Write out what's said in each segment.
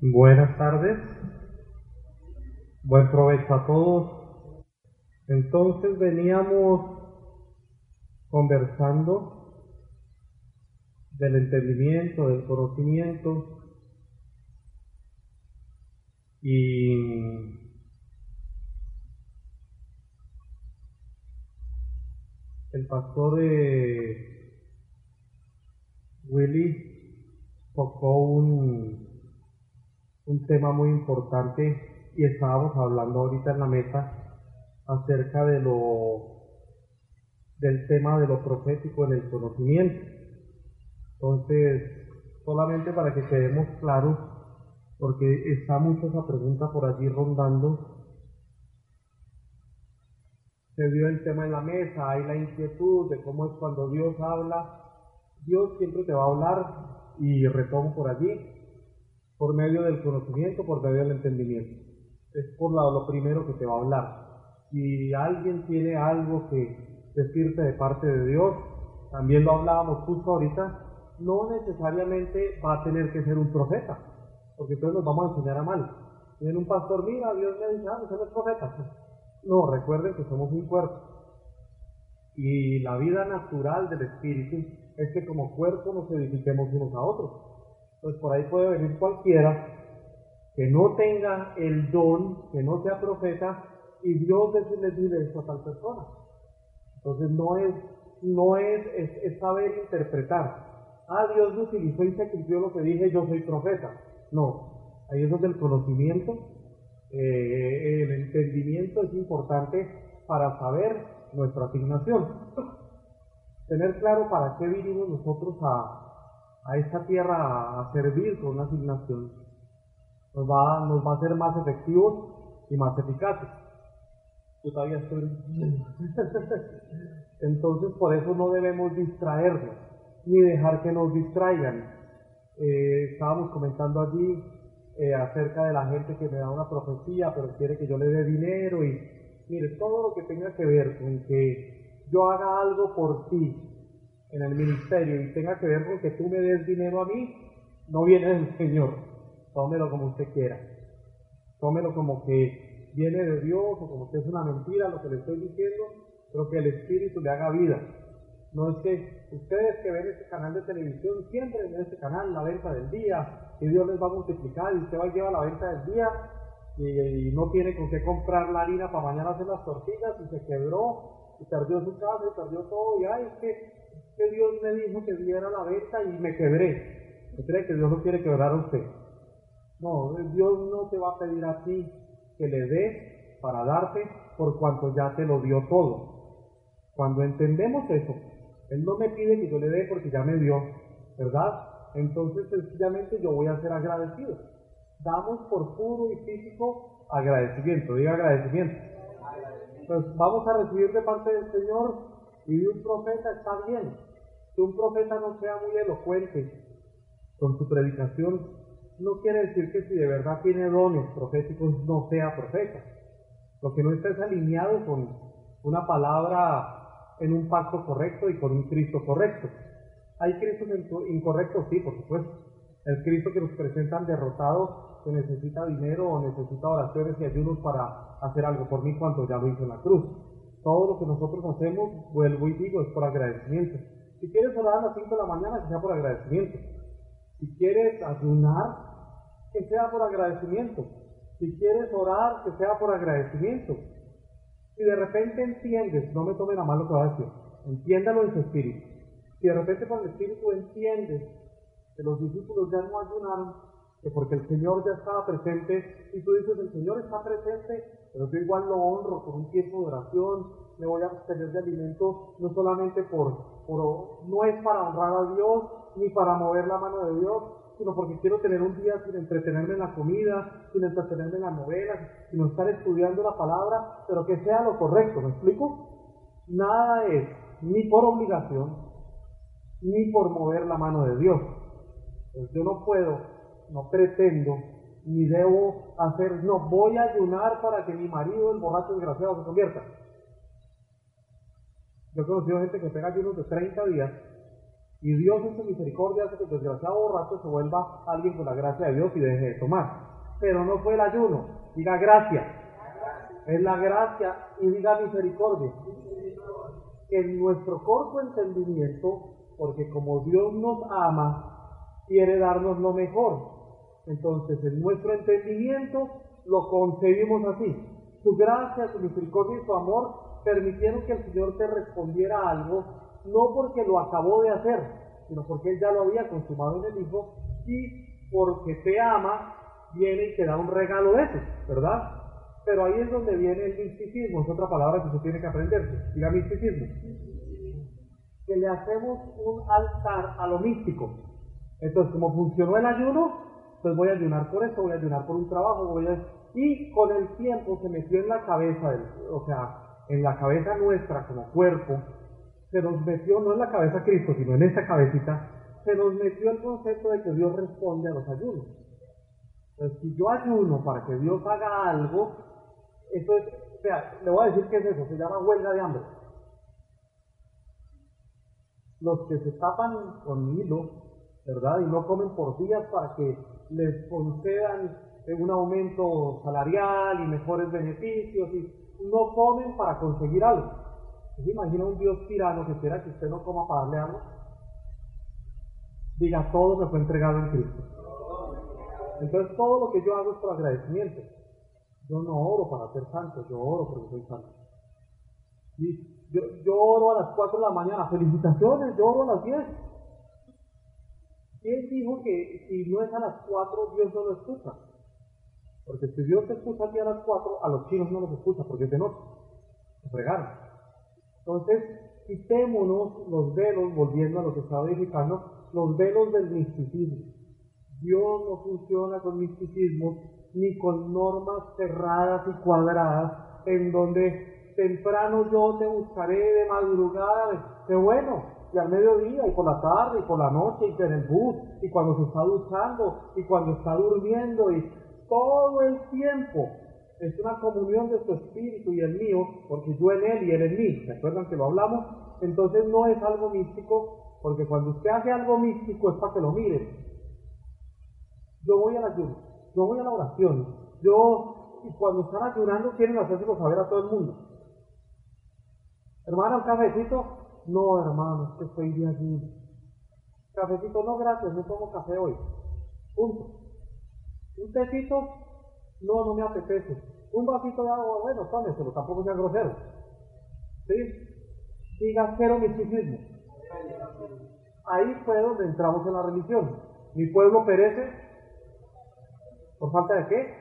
Buenas tardes. Buen provecho a todos. Entonces veníamos conversando del entendimiento, del conocimiento y el pastor de Willy tocó un un tema muy importante y estábamos hablando ahorita en la mesa acerca de lo del tema de lo profético en el conocimiento. Entonces, solamente para que quedemos claros, porque está mucho esa pregunta por allí rondando, se dio el tema en la mesa, hay la inquietud de cómo es cuando Dios habla. Dios siempre te va a hablar y retomo por allí por medio del conocimiento, por medio del entendimiento. Es por lo primero que te va a hablar. Si alguien tiene algo que decirte de parte de Dios, también lo hablábamos justo ahorita, no necesariamente va a tener que ser un profeta, porque entonces nos vamos a enseñar a mal. Viene un pastor, mira, Dios me dice, ah, no es profeta. No, recuerden que somos un cuerpo. Y la vida natural del espíritu es que como cuerpo nos edifiquemos unos a otros pues por ahí puede venir cualquiera que no tenga el don, que no sea profeta, y Dios decirle dile esto a tal persona. Entonces no es, no es, es, saber interpretar. Ah, Dios me utilizó y se cumplió lo que dije, yo soy profeta. No, ahí es donde el conocimiento, eh, el entendimiento es importante para saber nuestra asignación. Tener claro para qué vinimos nosotros a, a esta tierra a servir con una asignación, nos va, nos va a hacer más efectivos y más eficaces. Yo todavía estoy... Entonces por eso no debemos distraernos, ni dejar que nos distraigan. Eh, estábamos comentando allí eh, acerca de la gente que me da una profecía, pero quiere que yo le dé dinero y mire, todo lo que tenga que ver con que yo haga algo por ti, en el ministerio y tenga que ver con que tú me des dinero a mí, no viene del Señor. Tómelo como usted quiera. Tómelo como que viene de Dios o como que es una mentira lo que le estoy diciendo, pero que el Espíritu le haga vida. No es que ustedes que ven este canal de televisión siempre en este canal la venta del día, y Dios les va a multiplicar y usted va a llevar la venta del día y, y no tiene con qué comprar la harina para mañana hacer las tortillas y se quebró y perdió su casa y perdió todo y ay, es que que Dios me dijo que diera la venta y me quebré. ¿Usted cree que Dios no quiere quebrar a usted? No, Dios no te va a pedir a ti que le dé para darte por cuanto ya te lo dio todo. Cuando entendemos eso, Él no me pide que yo le dé porque ya me dio, ¿verdad? Entonces sencillamente yo voy a ser agradecido. Damos por puro y físico agradecimiento, diga agradecimiento. Entonces vamos a recibir de parte del Señor y de un profeta está bien, que un profeta no sea muy elocuente con su predicación, no quiere decir que si de verdad tiene dones proféticos no sea profeta. Lo que no está es alineado con una palabra en un pacto correcto y con un Cristo correcto. Hay Cristos incorrectos, sí, por supuesto. El Cristo que nos presentan derrotado, que necesita dinero o necesita oraciones y ayunos para hacer algo por mí cuando ya lo hizo en la cruz. Todo lo que nosotros hacemos, vuelvo y digo, es por agradecimiento. Si quieres orar a las 5 de la mañana, que sea por agradecimiento. Si quieres ayunar, que sea por agradecimiento. Si quieres orar, que sea por agradecimiento. Si de repente entiendes, no me tomen a mal lo que va a decir, entiéndalo en su espíritu. Si de repente con el espíritu entiendes que los discípulos ya no ayunaron, que porque el Señor ya estaba presente, y tú dices, el Señor está presente, pero yo igual lo honro con un tiempo de oración, me voy a abstener de alimentos, no solamente por, por, no es para honrar a Dios, ni para mover la mano de Dios, sino porque quiero tener un día sin entretenerme en la comida, sin entretenerme en las novelas, sino estar estudiando la palabra, pero que sea lo correcto, ¿me explico? Nada es ni por obligación, ni por mover la mano de Dios. Pues yo no puedo, no pretendo, ni debo hacer, no, voy a ayunar para que mi marido, el borracho desgraciado, se convierta. Yo he conocido gente que pega ayunos de 30 días Y Dios en su misericordia hace que el desgraciado borracho se vuelva alguien con la gracia de Dios y deje de tomar. Pero no fue el ayuno, diga gracia. Es la gracia y diga misericordia. En nuestro corto entendimiento, porque como Dios nos ama, quiere darnos lo mejor. Entonces, en nuestro entendimiento lo concebimos así. Su gracia, su misericordia y su amor permitieron que el Señor te respondiera algo, no porque lo acabó de hacer, sino porque Él ya lo había consumado en el Hijo y porque te ama, viene y te da un regalo de eso, ¿verdad? Pero ahí es donde viene el misticismo, es otra palabra que se tiene que aprender. Diga misticismo. Que le hacemos un altar a lo místico. Entonces, como funcionó el ayuno, pues voy a ayunar por eso, voy a ayunar por un trabajo, voy a... Y con el tiempo se metió en la cabeza, del, o sea, en la cabeza nuestra como cuerpo, se nos metió, no en la cabeza Cristo, sino en esta cabecita, se nos metió el concepto de que Dios responde a los ayunos. Entonces, si yo ayuno para que Dios haga algo, eso es, o sea, le voy a decir qué es eso, se llama huelga de hambre. Los que se tapan con hilo, ¿verdad? Y no comen por días para que les concedan un aumento salarial y mejores beneficios y no comen para conseguir algo. ¿Se imagina un Dios tirano que espera que usted no coma para darle algo? Diga, todo me fue entregado en Cristo. Entonces todo lo que yo hago es por agradecimiento. Yo no oro para ser santo, yo oro porque soy santo. Yo oro a las 4 de la mañana, felicitaciones, yo oro a las 10. ¿Quién dijo que si no es a las 4 Dios no lo escucha? Porque si Dios te escucha a ti a las 4, a los chinos no los escucha porque es de noche. Se fregaron. Entonces, quitémonos los velos, volviendo a lo que estaba edificando, los velos del misticismo. Dios no funciona con misticismo ni con normas cerradas y cuadradas en donde temprano yo te buscaré de madrugada, de bueno, y al mediodía, y por la tarde, y por la noche, y en el bus, y cuando se está duchando, y cuando está durmiendo, y todo el tiempo. Es una comunión de su espíritu y el mío, porque yo en él y él en mí. ¿Se acuerdan que lo hablamos? Entonces no es algo místico, porque cuando usted hace algo místico es para que lo mire. Yo voy a la ayuno, yo voy a la oración, yo, y cuando están ayunando quieren hacérselo saber a todo el mundo. Hermano, un cafecito, no, hermano, que estoy de allí. Cafecito, no, gracias, no tomo café hoy. Punto. Un tecito, no, no me apetece. Un vasito de agua, bueno, tómeselo, tampoco sea grosero. ¿Sí? Diga cero misticismo. Ahí fue donde entramos en la religión. Mi pueblo perece por falta de qué?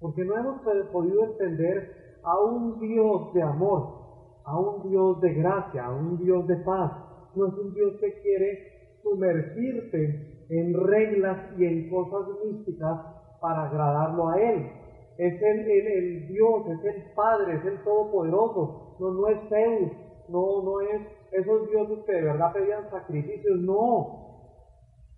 Porque no hemos podido entender a un Dios de amor a un Dios de gracia, a un Dios de paz. No es un Dios que quiere sumergirte en reglas y en cosas místicas para agradarlo a Él. Es el, el, Dios, es el Padre, es el Todopoderoso. No, no es Zeus, no, no es esos dioses que de verdad pedían sacrificios. No,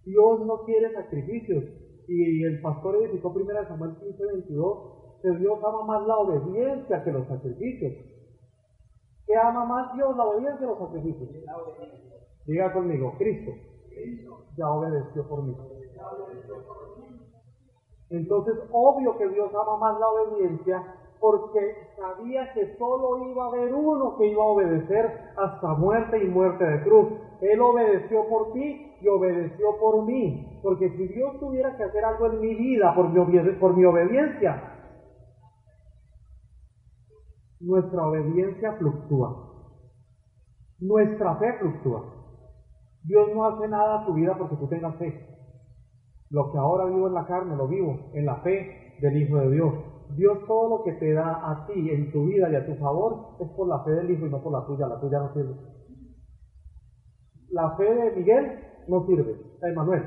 Dios no quiere sacrificios. Y el pastor edificó 1 Samuel 15, 22, que Dios ama más la obediencia que los sacrificios. ¿Qué ama más Dios, la obediencia o los sacrificios? Diga conmigo, Cristo ya obedeció por mí. Entonces, obvio que Dios ama más la obediencia porque sabía que solo iba a haber uno que iba a obedecer hasta muerte y muerte de cruz. Él obedeció por ti y obedeció por mí. Porque si Dios tuviera que hacer algo en mi vida por mi, por mi obediencia, nuestra obediencia fluctúa. Nuestra fe fluctúa. Dios no hace nada a tu vida porque tú tengas fe. Lo que ahora vivo en la carne, lo vivo en la fe del Hijo de Dios. Dios todo lo que te da a ti en tu vida y a tu favor es por la fe del Hijo y no por la tuya. La tuya no sirve. La fe de Miguel no sirve. La Manuel.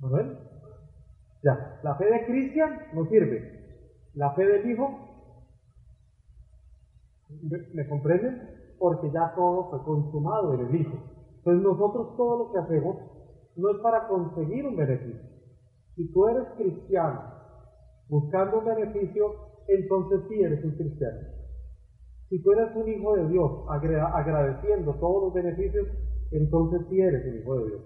¿Manuel? Ya. La fe de Cristian no sirve. La fe del Hijo ¿Me comprenden? Porque ya todo fue consumado en el Hijo. Entonces nosotros todo lo que hacemos no es para conseguir un beneficio. Si tú eres cristiano buscando un beneficio, entonces sí eres un cristiano. Si tú eres un hijo de Dios agradeciendo todos los beneficios, entonces sí eres el Hijo de Dios.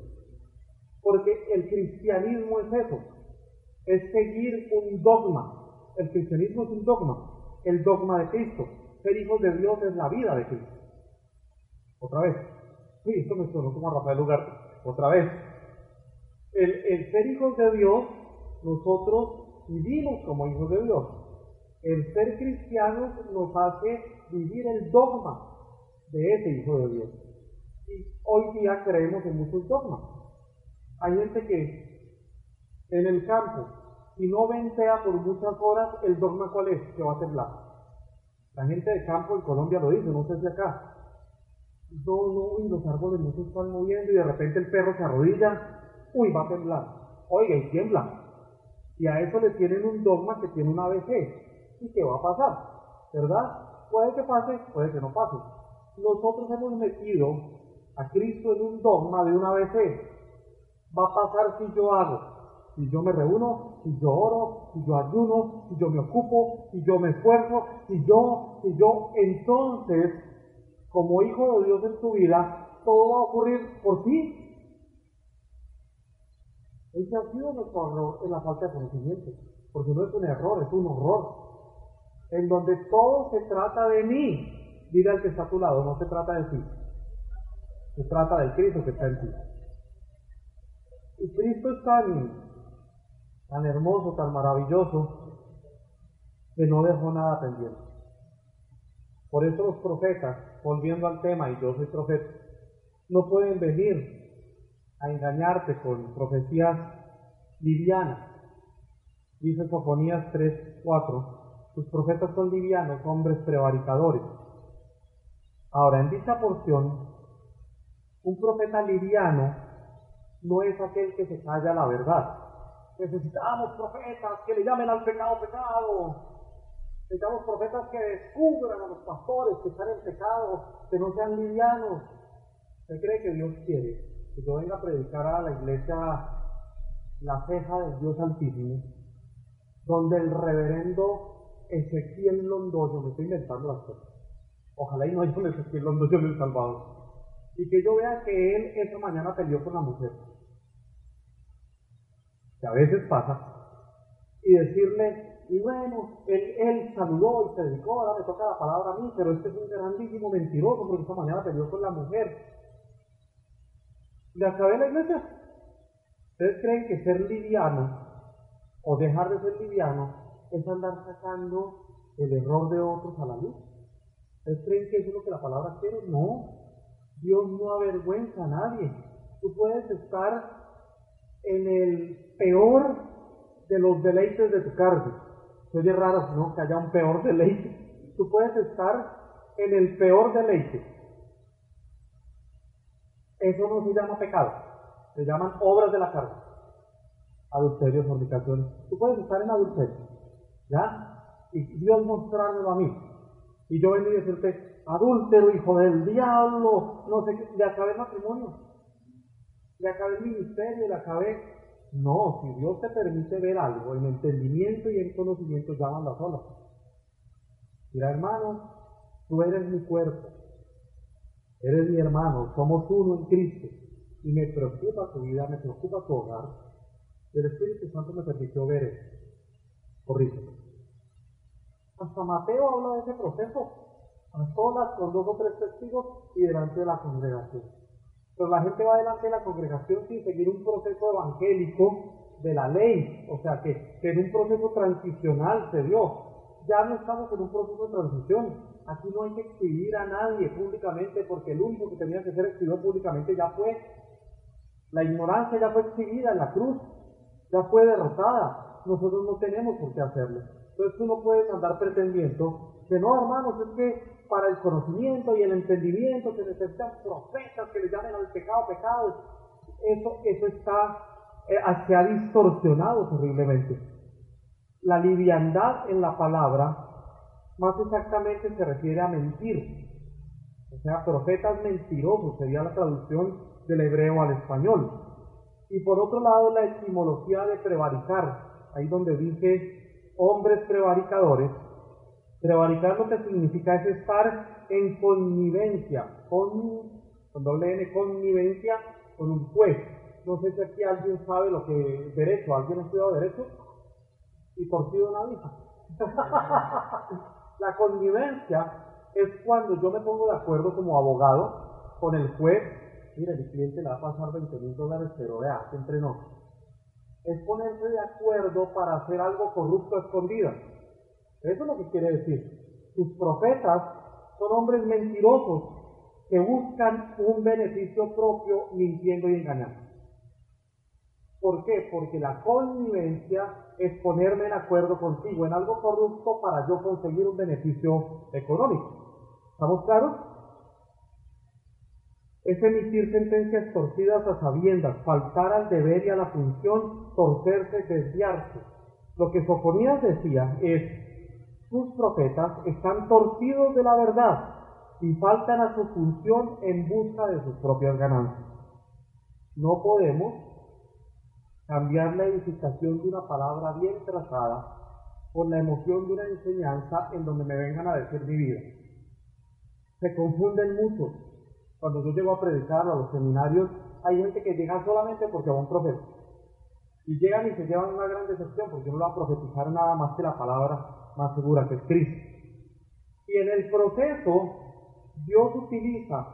Porque el cristianismo es eso, es seguir un dogma. El cristianismo es un dogma, el dogma de Cristo. Ser hijos de Dios es la vida de Cristo. Otra vez. Sí, esto me sonó como a Rafael Ugarte. Otra vez. El, ser hijos de Dios, nosotros vivimos como hijos de Dios. El ser cristianos nos hace vivir el dogma de ese hijo de Dios. Y hoy día creemos en muchos dogmas. Hay gente que en el campo, si no ventea por muchas horas, el dogma cuál es, que va a temblar. La gente de campo en Colombia lo dice, no sé si acá. No, no, y los árboles no se están moviendo y de repente el perro se arrodilla, uy, va a temblar. Oiga, y tiembla. Y a eso le tienen un dogma que tiene una ABC. ¿Y qué va a pasar? ¿Verdad? Puede que pase, puede que no pase. Nosotros hemos metido a Cristo en un dogma de una ABC. Va a pasar si yo hago, si yo me reúno, si yo oro, si yo ayuno, si yo me ocupo, si yo me esfuerzo, si yo, si yo, entonces, como hijo de Dios en tu vida, todo va a ocurrir por ti. Ese ha sido nuestro error en la falta de conocimiento, porque no es un error, es un horror. En donde todo se trata de mí. Dile al que está a tu lado, no se trata de ti. Se trata del Cristo que está en ti. Y Cristo es tan, tan hermoso, tan maravilloso, que no dejó nada pendiente. Por eso los profetas, volviendo al tema, y yo soy profeta, no pueden venir a engañarte con profecías livianas. Dice Sofonías 3, 4, sus profetas son livianos, hombres prevaricadores. Ahora, en dicha porción, un profeta liviano no es aquel que se calla la verdad. Necesitamos profetas que le llamen al pecado pecado. Necesitamos profetas que descubran a los pastores que están en pecado, que no sean livianos. ¿Usted cree que Dios quiere que yo venga a predicar a la iglesia la ceja del Dios Altísimo, donde el reverendo Ezequiel Londoño, me estoy inventando las cosas, ojalá y no haya un Ezequiel Londoño en El Salvador, y que yo vea que él esa mañana peleó con la mujer, que a veces pasa, y decirle, y bueno, él, él saludó y se dedicó, ahora me toca la palabra a mí, pero este es un grandísimo mentiroso porque esta mañana peleó con la mujer. ¿Le acabé la iglesia? ¿Ustedes creen que ser liviano o dejar de ser liviano es andar sacando el error de otros a la luz? ¿Ustedes creen que eso es lo que la palabra quiere? No. Dios no avergüenza a nadie. Tú puedes estar en el peor de los deleites de tu carne. Se raro, ¿no? Que haya un peor deleite. Tú puedes estar en el peor deleite. Eso no se llama pecado. Se llaman obras de la carne. Adulterio, fornicación. Tú puedes estar en adulterio. ¿Ya? Y Dios mostrármelo a mí. Y yo vengo y decirte, adúltero, hijo del diablo, no sé qué, le acabé el matrimonio, le acabé el ministerio, le acabé. No, si Dios te permite ver algo en entendimiento y en conocimiento, ya van las olas. Mira, hermano, tú eres mi cuerpo, eres mi hermano, somos uno en Cristo, y me preocupa tu vida, me preocupa tu hogar. El Espíritu Santo me permitió ver eso. Corrígeme. Hasta Mateo habla de ese proceso a solas con dos o tres testigos y delante de la congregación. Pero la gente va delante de la congregación sin seguir un proceso evangélico de la ley, o sea que, que en un proceso transicional se dio. Ya no estamos en un proceso de transición. Aquí no hay que exhibir a nadie públicamente porque el único que tenía que ser exhibido públicamente ya fue. La ignorancia ya fue exhibida en la cruz, ya fue derrotada. Nosotros no tenemos por qué hacerlo. Entonces tú no puedes andar pretendiendo que no, hermanos, es que para el conocimiento y el entendimiento se necesitan profetas que le llamen al pecado pecado. Eso, eso está, eh, se ha distorsionado terriblemente. La liviandad en la palabra, más exactamente se refiere a mentir. O sea, profetas mentirosos sería la traducción del hebreo al español. Y por otro lado, la etimología de prevaricar, ahí donde dice hombres prevaricadores, Prevaricar lo que significa es estar en connivencia, con, con doble N, connivencia con un juez. No sé si aquí alguien sabe lo que es derecho, alguien ha estudiado derecho y torcido una visa. la connivencia es cuando yo me pongo de acuerdo como abogado con el juez, mira, mi cliente le va a pasar 20 mil dólares, pero vea, entre nosotros. Es ponerse de acuerdo para hacer algo corrupto a escondidas. Eso es lo que quiere decir. Sus profetas son hombres mentirosos que buscan un beneficio propio mintiendo y engañando. ¿Por qué? Porque la connivencia es ponerme en acuerdo contigo en algo corrupto para yo conseguir un beneficio económico. ¿Estamos claros? Es emitir sentencias torcidas a sabiendas, faltar al deber y a la función, torcerse, desviarse. Lo que Sofonías decía es, sus profetas están torcidos de la verdad y faltan a su función en busca de sus propias ganancias. No podemos cambiar la edificación de una palabra bien trazada por la emoción de una enseñanza en donde me vengan a decir mi vida. Se confunden mucho. Cuando yo llego a predicar a los seminarios, hay gente que llega solamente porque va un profeta. Y llegan y se llevan una gran decepción porque no va a profetizar nada más que la palabra más segura que es Cristo. Y en el proceso, Dios utiliza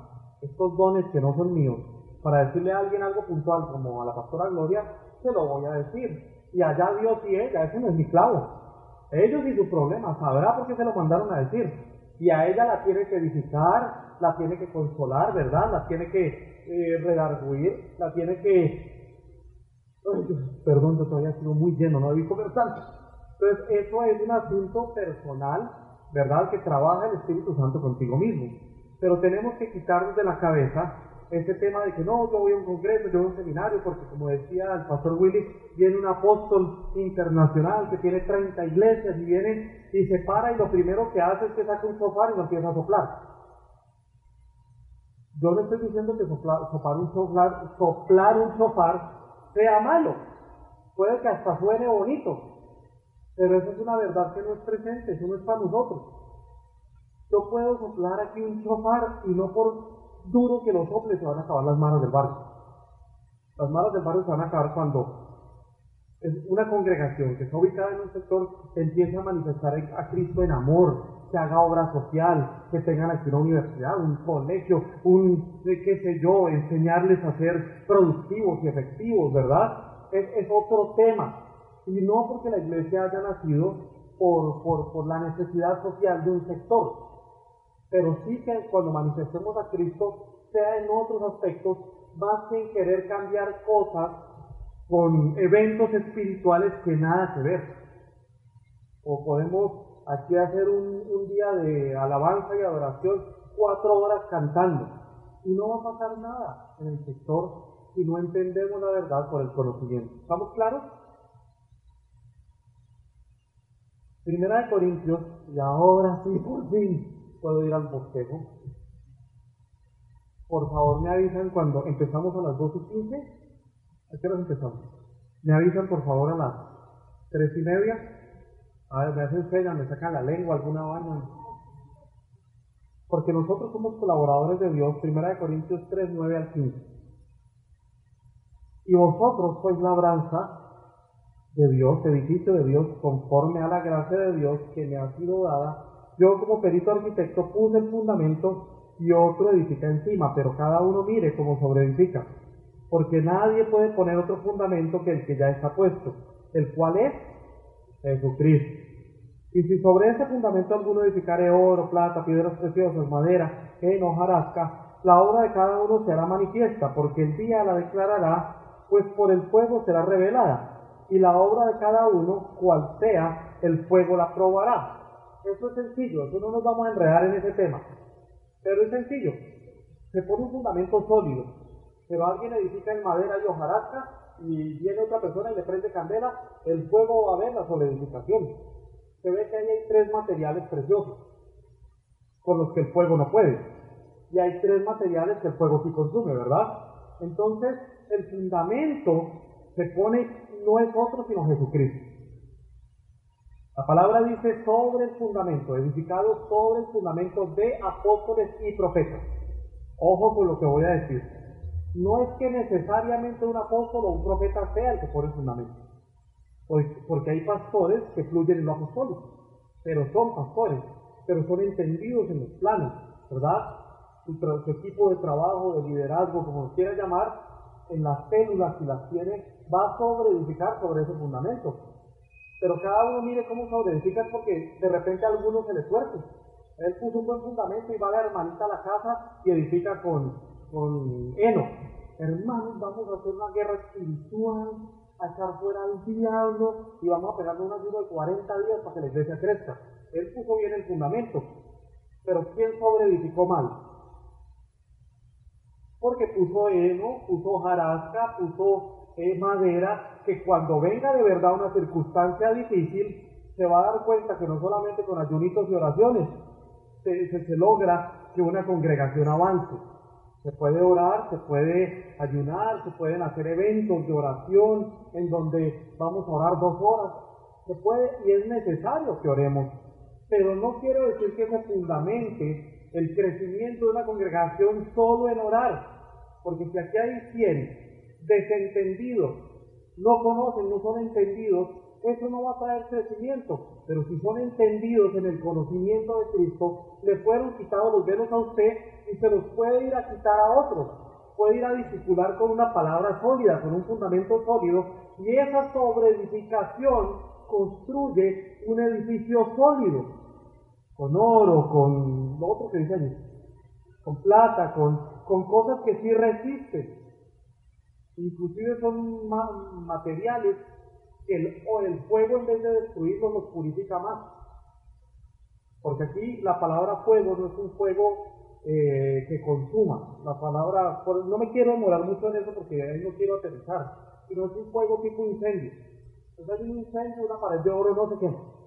estos dones que no son míos para decirle a alguien algo puntual, como a la pastora Gloria, se lo voy a decir. Y allá Dios y ella, ese no es mi clavo. Ellos y sus problemas, sabrá por qué se lo mandaron a decir. Y a ella la tiene que edificar, la tiene que consolar, ¿verdad? La tiene que eh, la tiene que... perdón, yo todavía sido muy lleno, no debí comer tanto. Entonces, eso es un asunto personal, ¿verdad? Que trabaja el Espíritu Santo contigo mismo. Pero tenemos que quitarnos de la cabeza ese tema de que no, yo voy a un congreso, yo voy a un seminario, porque como decía el pastor Willy, viene un apóstol internacional que tiene 30 iglesias y viene y se para y lo primero que hace es que saca un sofá y lo empieza a soplar. Yo no estoy diciendo que soplar, un soplar, soplar un sofá sea malo. Puede que hasta suene bonito, pero eso es una verdad que no es presente, eso no es para nosotros. Yo puedo soplar aquí un chofar y no por duro que lo sople se van a acabar las manos del barrio. Las manos del barrio se van a acabar cuando una congregación que está ubicada en un sector empiece a manifestar a Cristo en amor, que haga obra social, que tengan aquí una universidad, un colegio, un, qué sé yo, enseñarles a ser productivos y efectivos, ¿verdad? Es otro tema y no porque la iglesia haya nacido por, por, la necesidad social de un sector, pero sí que cuando manifestemos a Cristo sea en otros aspectos, más que en querer cambiar cosas con eventos espirituales que nada que ver. O podemos aquí hacer un, un día de alabanza y adoración, cuatro horas cantando, y no va a pasar nada en el sector si no entendemos la verdad por el conocimiento. ¿Estamos claros? Primera de Corintios, y ahora sí, por fin, puedo ir al bosquejo. Por favor, me avisan cuando empezamos a las 12 y 15. ¿A qué hora empezamos? Me avisan, por favor, a las 3 y media. A ver, me hacen señas, me sacan la lengua, alguna vaina. Porque nosotros somos colaboradores de Dios, Primera de Corintios 3, 9 al 15. Y vosotros sois labranza de Dios, edificio de Dios, conforme a la gracia de Dios que me ha sido dada. Yo como perito arquitecto puse el fundamento y otro edifica encima, pero cada uno mire cómo sobreedifica. Porque nadie puede poner otro fundamento que el que ya está puesto, el cual es Jesucristo. Y si sobre ese fundamento alguno edificare oro, plata, piedras preciosas, madera, en hojarasca, la obra de cada uno será manifiesta, porque el día la declarará, pues por el fuego será revelada y la obra de cada uno, cual sea, el fuego la probará. Eso es sencillo, eso no nos vamos a enredar en ese tema. Pero es sencillo. Se pone un fundamento sólido. Pero alguien edifica en madera y hojarasca y viene otra persona y le prende candela, el fuego va a ver la solidificación. Se ve que ahí hay tres materiales preciosos con los que el fuego no puede. Y hay tres materiales que el fuego sí consume, ¿verdad? Entonces, el fundamento se pone no es otro sino Jesucristo. La palabra dice sobre el fundamento, edificado sobre el fundamento de apóstoles y profetas. Ojo con lo que voy a decir. No es que necesariamente un apóstol o un profeta sea el que pone el fundamento. Porque hay pastores que fluyen en lo apostólico, pero son pastores, pero son entendidos en los planos, ¿verdad? Su, equipo de trabajo, de liderazgo, como quiera llamar, en las células, si las tiene, va a sobreedificar sobre ese fundamento. Pero cada uno mire cómo sobreedifica porque de repente a alguno se le suerte. Él puso un buen fundamento y va la hermanita a la casa y edifica con, con heno. Hermanos, vamos a hacer una guerra espiritual, a echar fuera al diablo y vamos a pegarle un ayuno de 40 días para que la iglesia crezca. Él puso bien el fundamento. Pero ¿quién sobreedificó mal? Porque puso heno, puso jarasca, puso eh, madera, que cuando venga de verdad una circunstancia difícil, se va a dar cuenta que no solamente con ayunitos y oraciones se, se, logra que una congregación avance. Se puede orar, se puede ayunar, se pueden hacer eventos de oración en donde vamos a orar dos horas. Se puede y es necesario que oremos. Pero no quiero decir que se fundamente el crecimiento de una congregación solo en orar, porque si aquí hay 100 desentendidos, no conocen, no son entendidos, eso no va a traer crecimiento, pero si son entendidos en el conocimiento de Cristo, le fueron quitados los velos a usted y se los puede ir a quitar a otros. Puede ir a discipular con una palabra sólida, con un fundamento sólido, y esa sobreedificación construye un edificio sólido con oro, con lo otro que dice allí, con plata, con, con cosas que sí resisten. Inclusive son materiales que el, o el fuego en vez de destruirlos los purifica más. Porque aquí la palabra fuego no es un fuego eh, que consuma. La palabra, no me quiero demorar mucho en eso porque ahí no quiero aterrizar, sino es un fuego tipo incendio. Entonces hay un incendio, una pared de oro, no sé qué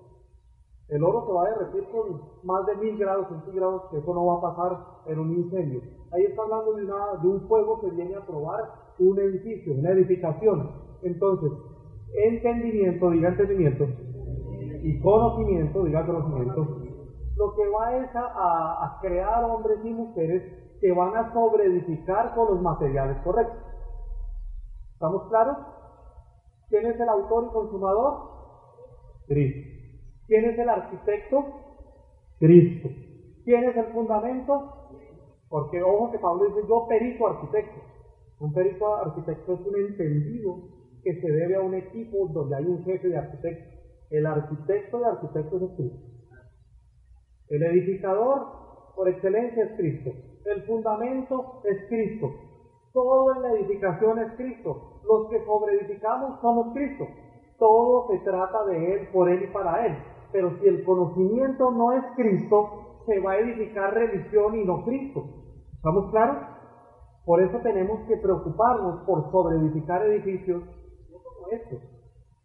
el oro se va a derretir con más de mil grados centígrados, que eso no va a pasar en un incendio. Ahí está hablando de, de un fuego que viene a probar un edificio, una edificación. Entonces, entendimiento, diga entendimiento, y conocimiento, diga conocimiento, lo que va es a, a crear hombres y mujeres que van a sobreedificar con los materiales correctos. ¿Estamos claros? ¿Quién es el autor y consumador? Cristo. ¿Quién es el arquitecto? Cristo. ¿Quién es el fundamento? Porque ojo que Pablo dice, yo perito arquitecto. Un perito arquitecto es un entendido que se debe a un equipo donde hay un jefe de arquitectos. El arquitecto de arquitectos es Cristo. El edificador por excelencia es Cristo. El fundamento es Cristo. Todo en la edificación es Cristo. Los que sobreedificamos somos Cristo. Todo se trata de Él, por Él y para Él. Pero si el conocimiento no es Cristo, se va a edificar religión y no Cristo. ¿Estamos claros? Por eso tenemos que preocuparnos por sobreedificar edificios, no como estos,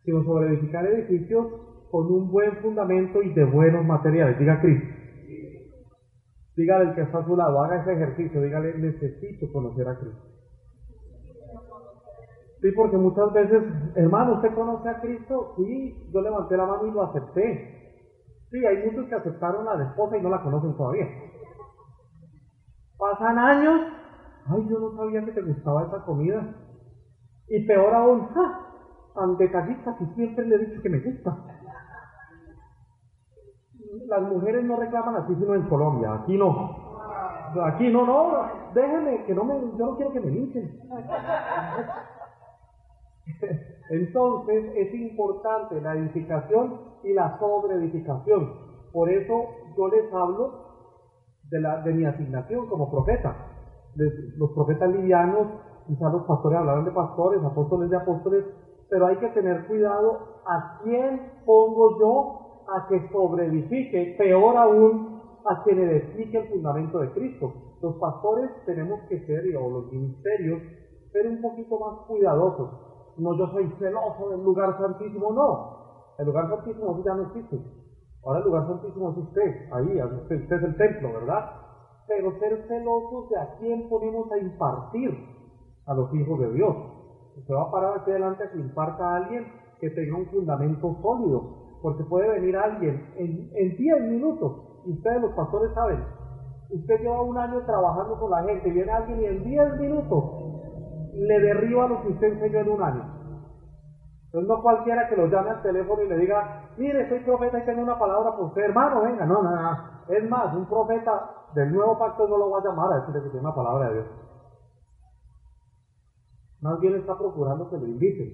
sino sobreedificar edificios con un buen fundamento y de buenos materiales. Diga Cristo. Diga del que está a su lado, haga ese ejercicio, dígale, necesito conocer a Cristo. Sí, porque muchas veces, hermano, ¿usted conoce a Cristo? Sí, yo levanté la mano y lo acepté. Sí, hay muchos que aceptaron la esposa y no la conocen todavía. Pasan años, ay, yo no sabía que te gustaba esa comida. Y peor aún, ¡ja! tan detallista que siempre le he dicho que me gusta. Las mujeres no reclaman así sino en Colombia, aquí no. Aquí no, no, déjenme, que no me, yo no quiero que me linchen. Entonces es importante la edificación y la sobreedificación. Por eso yo les hablo de, mi asignación como profeta. los profetas livianos, quizás los pastores hablaron de pastores, apóstoles de apóstoles, pero hay que tener cuidado a quién pongo yo a que sobreedifique, peor aún a quien edifique el fundamento de Cristo. Los pastores tenemos que ser, o los ministerios, ser un poquito más cuidadosos no yo soy celoso del lugar santísimo, no. El lugar santísimo ya no existe. Ahora el lugar santísimo es usted, ahí, usted, es el templo, ¿verdad? Pero ser celosos de a quién ponemos a impartir a los hijos de Dios. Usted va a parar aquí adelante a que imparta a alguien que tenga un fundamento sólido, porque puede venir alguien en 10 minutos, ustedes los pastores saben, Usted lleva un año trabajando con la gente viene alguien y en 10 minutos le derriba lo que usted enseñó en un año. Entonces no cualquiera que lo llame al teléfono y le diga, mire, soy profeta y tengo una palabra por usted, hermano, venga, no, no, no. Es más, un profeta del nuevo pacto no lo va a llamar a decirle que tiene una palabra de Dios. Más bien está procurando que lo inviten.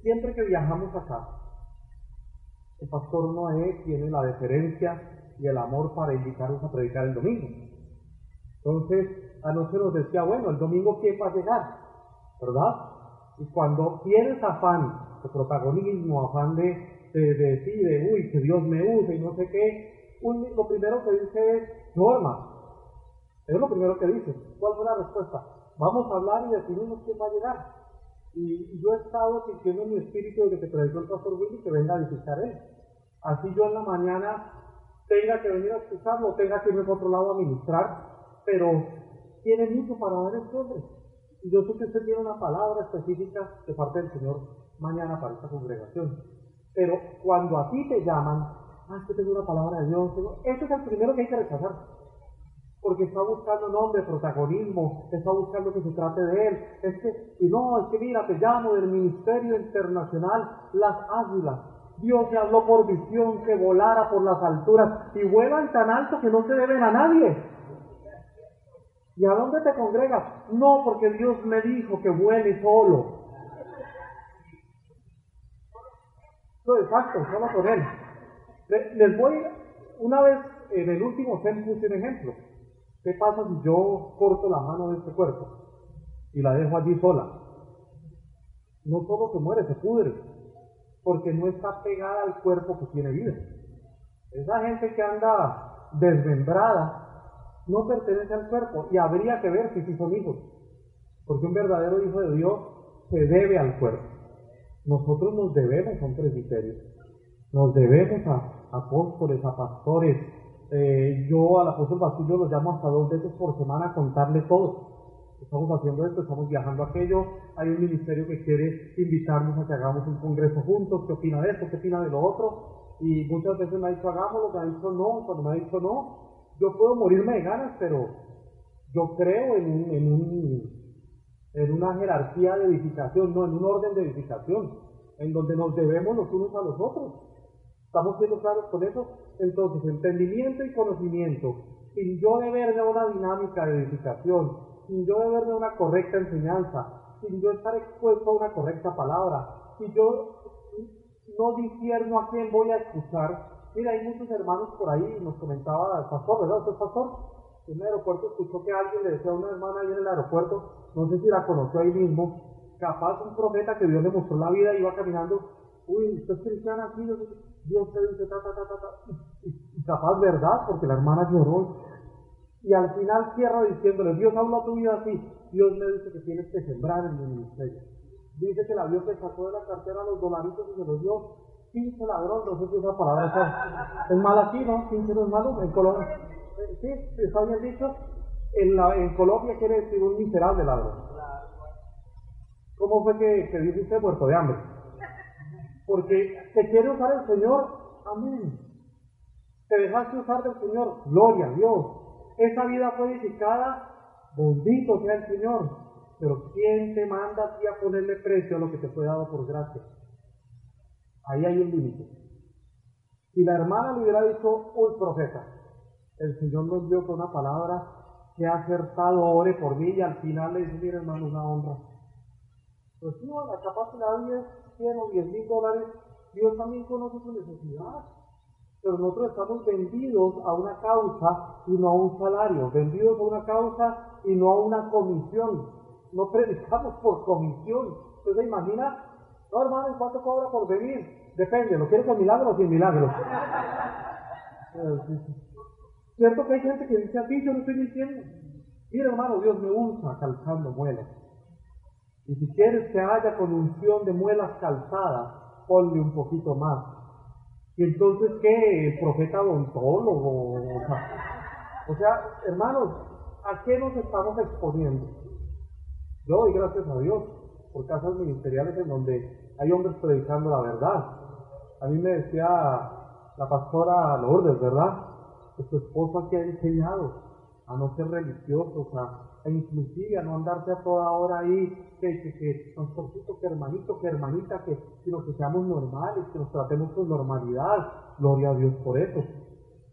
Siempre que viajamos acá, el pastor Noé tiene la deferencia y el amor para invitarnos a predicar el domingo. Entonces, a nosotros nos decía, bueno, el domingo quién va a llegar, ¿verdad? Y cuando tienes afán de protagonismo, afán de, de, de, uy, que Dios me use y no sé qué, lo primero que dice es, norma. Es lo primero que dice. ¿Cuál fue la respuesta? Vamos a hablar y definimos quién va a llegar. Y, yo he estado sintiendo en mi espíritu desde que predicó el pastor Willy que venga a visitar él. Así yo en la mañana tenga que venir a escucharlo, tenga que irme a otro lado a ministrar, pero tiene mucho para dar este hombre. Y yo sé que usted tiene una palabra específica de parte del Señor mañana para esta congregación. Pero cuando a ti te llaman, ah, es que tengo una palabra de Dios, ese es el primero que hay que rechazar. Porque está buscando nombre, protagonismo, está buscando que se trate de él. Es que, y no, es que mira, te llamo del Ministerio Internacional Las Águilas. Dios te habló por visión que volara por las alturas y vuelan tan alto que no se deben a nadie. ¿Y a dónde te congregas? No, porque Dios me dijo que vuele solo. No, exacto, solo con Él. Les voy, una vez en el último CEN puse un ejemplo. ¿Qué pasa si yo corto la mano de este cuerpo y la dejo allí sola? No solo se muere, se pudre, porque no está pegada al cuerpo que tiene vida. Esa gente que anda desmembrada no pertenece al cuerpo y habría que ver si son hijos, porque un verdadero hijo de Dios se debe al cuerpo. Nosotros nos debemos a un presbiterio, nos debemos a apóstoles, a pastores. Eh, yo al apóstol Basilio lo llamo hasta dos veces por semana a contarle todo. Estamos haciendo esto, estamos viajando aquello. Hay un ministerio que quiere invitarnos a que hagamos un congreso juntos. ¿Qué opina de esto? ¿Qué opina de lo otro? Y muchas veces me ha dicho hagámoslo, me ha dicho no. Cuando me ha dicho no, yo puedo morirme de ganas, pero yo creo en, un, en, un, en una jerarquía de edificación, no en un orden de edificación, en donde nos debemos los unos a los otros. ¿Estamos siendo claros con eso? Entonces, entendimiento y conocimiento, sin yo deber de una dinámica de edificación, sin yo deber de una correcta enseñanza, sin yo estar expuesto a una correcta palabra, si yo no disierno a quién voy a escuchar, Mira, hay muchos hermanos por ahí, nos comentaba el pastor, ¿verdad? ¿Usted pastor? En el aeropuerto escuchó que alguien le decía a una hermana ahí en el aeropuerto, no sé si la conoció ahí mismo, capaz un profeta que Dios le mostró la vida, iba caminando, uy, usted es cristiana aquí, Dios te dice, ta, ta, ta, ta, ta, y, capaz verdad, porque la hermana lloró, y al final cierra diciéndole, Dios habla a tu vida así, Dios me dice que tienes que sembrar en mi ministerio. Dice que la Dios te sacó de la cartera los dolaritos y se los dio, 15 ladrón, no sé si esa palabra es, mal aquí, ¿no? 15 no es malo, en Colombia. Sí, está bien dicho. En, la, en Colombia quiere decir un miserable ladrón. ¿Cómo fue que, que dice usted muerto de hambre? Porque te quiere usar el Señor, amén. Te dejaste usar del Señor, gloria a Dios. Esa vida fue edificada, bendito sea el Señor. Pero ¿quién te manda a ti a ponerle precio a lo que te fue dado por gracia? Ahí hay un límite. Si la hermana le hubiera dicho, uy, profeta, el Señor nos dio con una palabra que ha acertado, ore por mí, y al final le dice, mira hermano, una honra. Pues no, la capacidad de 10, 100 o 10 mil dólares, Dios también conoce su necesidad. Pero nosotros estamos vendidos a una causa y no a un salario, vendidos a una causa y no a una comisión. No predicamos por comisión. Entonces, imagina no, hermano, cuánto cobra por venir? Depende, ¿lo quieres con milagros o sin milagros? Cierto que hay gente que dice así, yo no estoy diciendo. Mira, hermano, Dios me usa calzando muelas. Y si quieres que haya con unción de muelas calzadas, ponle un poquito más. Y entonces, ¿qué? ¿El profeta odontólogo? O sea, o sea, hermanos, ¿a qué nos estamos exponiendo? Yo doy gracias a Dios por casas ministeriales en donde hay hombres predicando la verdad. A mí me decía la pastora Lourdes, ¿verdad? que tu esposa te ha enseñado a no ser religiosos, a, inclusive a no andarte a toda hora ahí, que, que, que, que hermanito, que hermanita, que, sino que seamos normales, que nos tratemos con normalidad. Gloria a Dios por eso.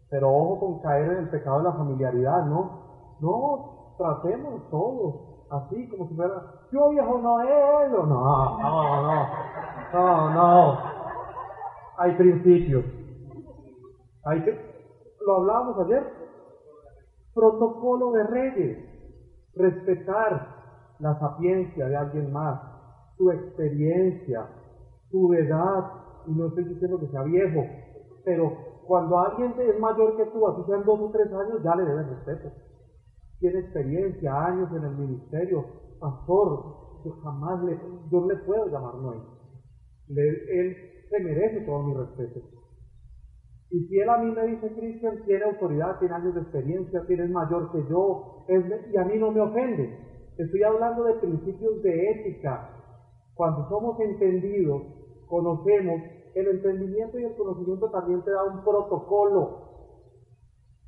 Pero ojo con caer en el pecado de la familiaridad, ¿no? No, tratemos todos así, como si fuera, yo viejo no es, no, no, no, no, no. Hay principios. Hay que, lo hablábamos ayer, protocolo de reyes, respetar la sapiencia de alguien más, su experiencia, su edad, y no estoy diciendo que sea viejo, pero cuando alguien es mayor que tú, así sean dos o tres años, ya le debes respeto. Tiene experiencia, años en el ministerio, pastor, yo jamás le, yo le puedo llamar no. él se merece todo mi respeto. Y si él a mí me dice, Cristian, tiene autoridad, tiene años de experiencia, tiene mayor que yo, y a mí no me ofende. Estoy hablando de principios de ética. Cuando somos entendidos, conocemos, el entendimiento y el conocimiento también te da un protocolo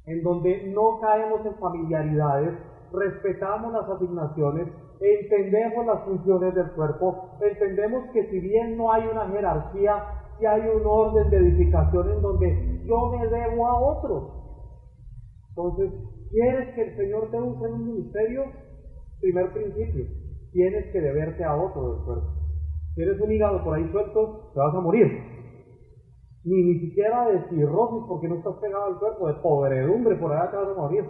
en donde no caemos en familiaridades, respetamos las asignaciones, entendemos las funciones del cuerpo, entendemos que si bien no hay una jerarquía, si hay un orden de edificación en donde yo me debo a otros. Entonces, ¿quieres que el Señor te use en un ministerio? Primer principio, tienes que deberte a otro del cuerpo. Si eres un hígado por ahí suelto, te vas a morir. Ni, ni siquiera de cirrosis porque no estás pegado al cuerpo, de podredumbre por allá te vas a morir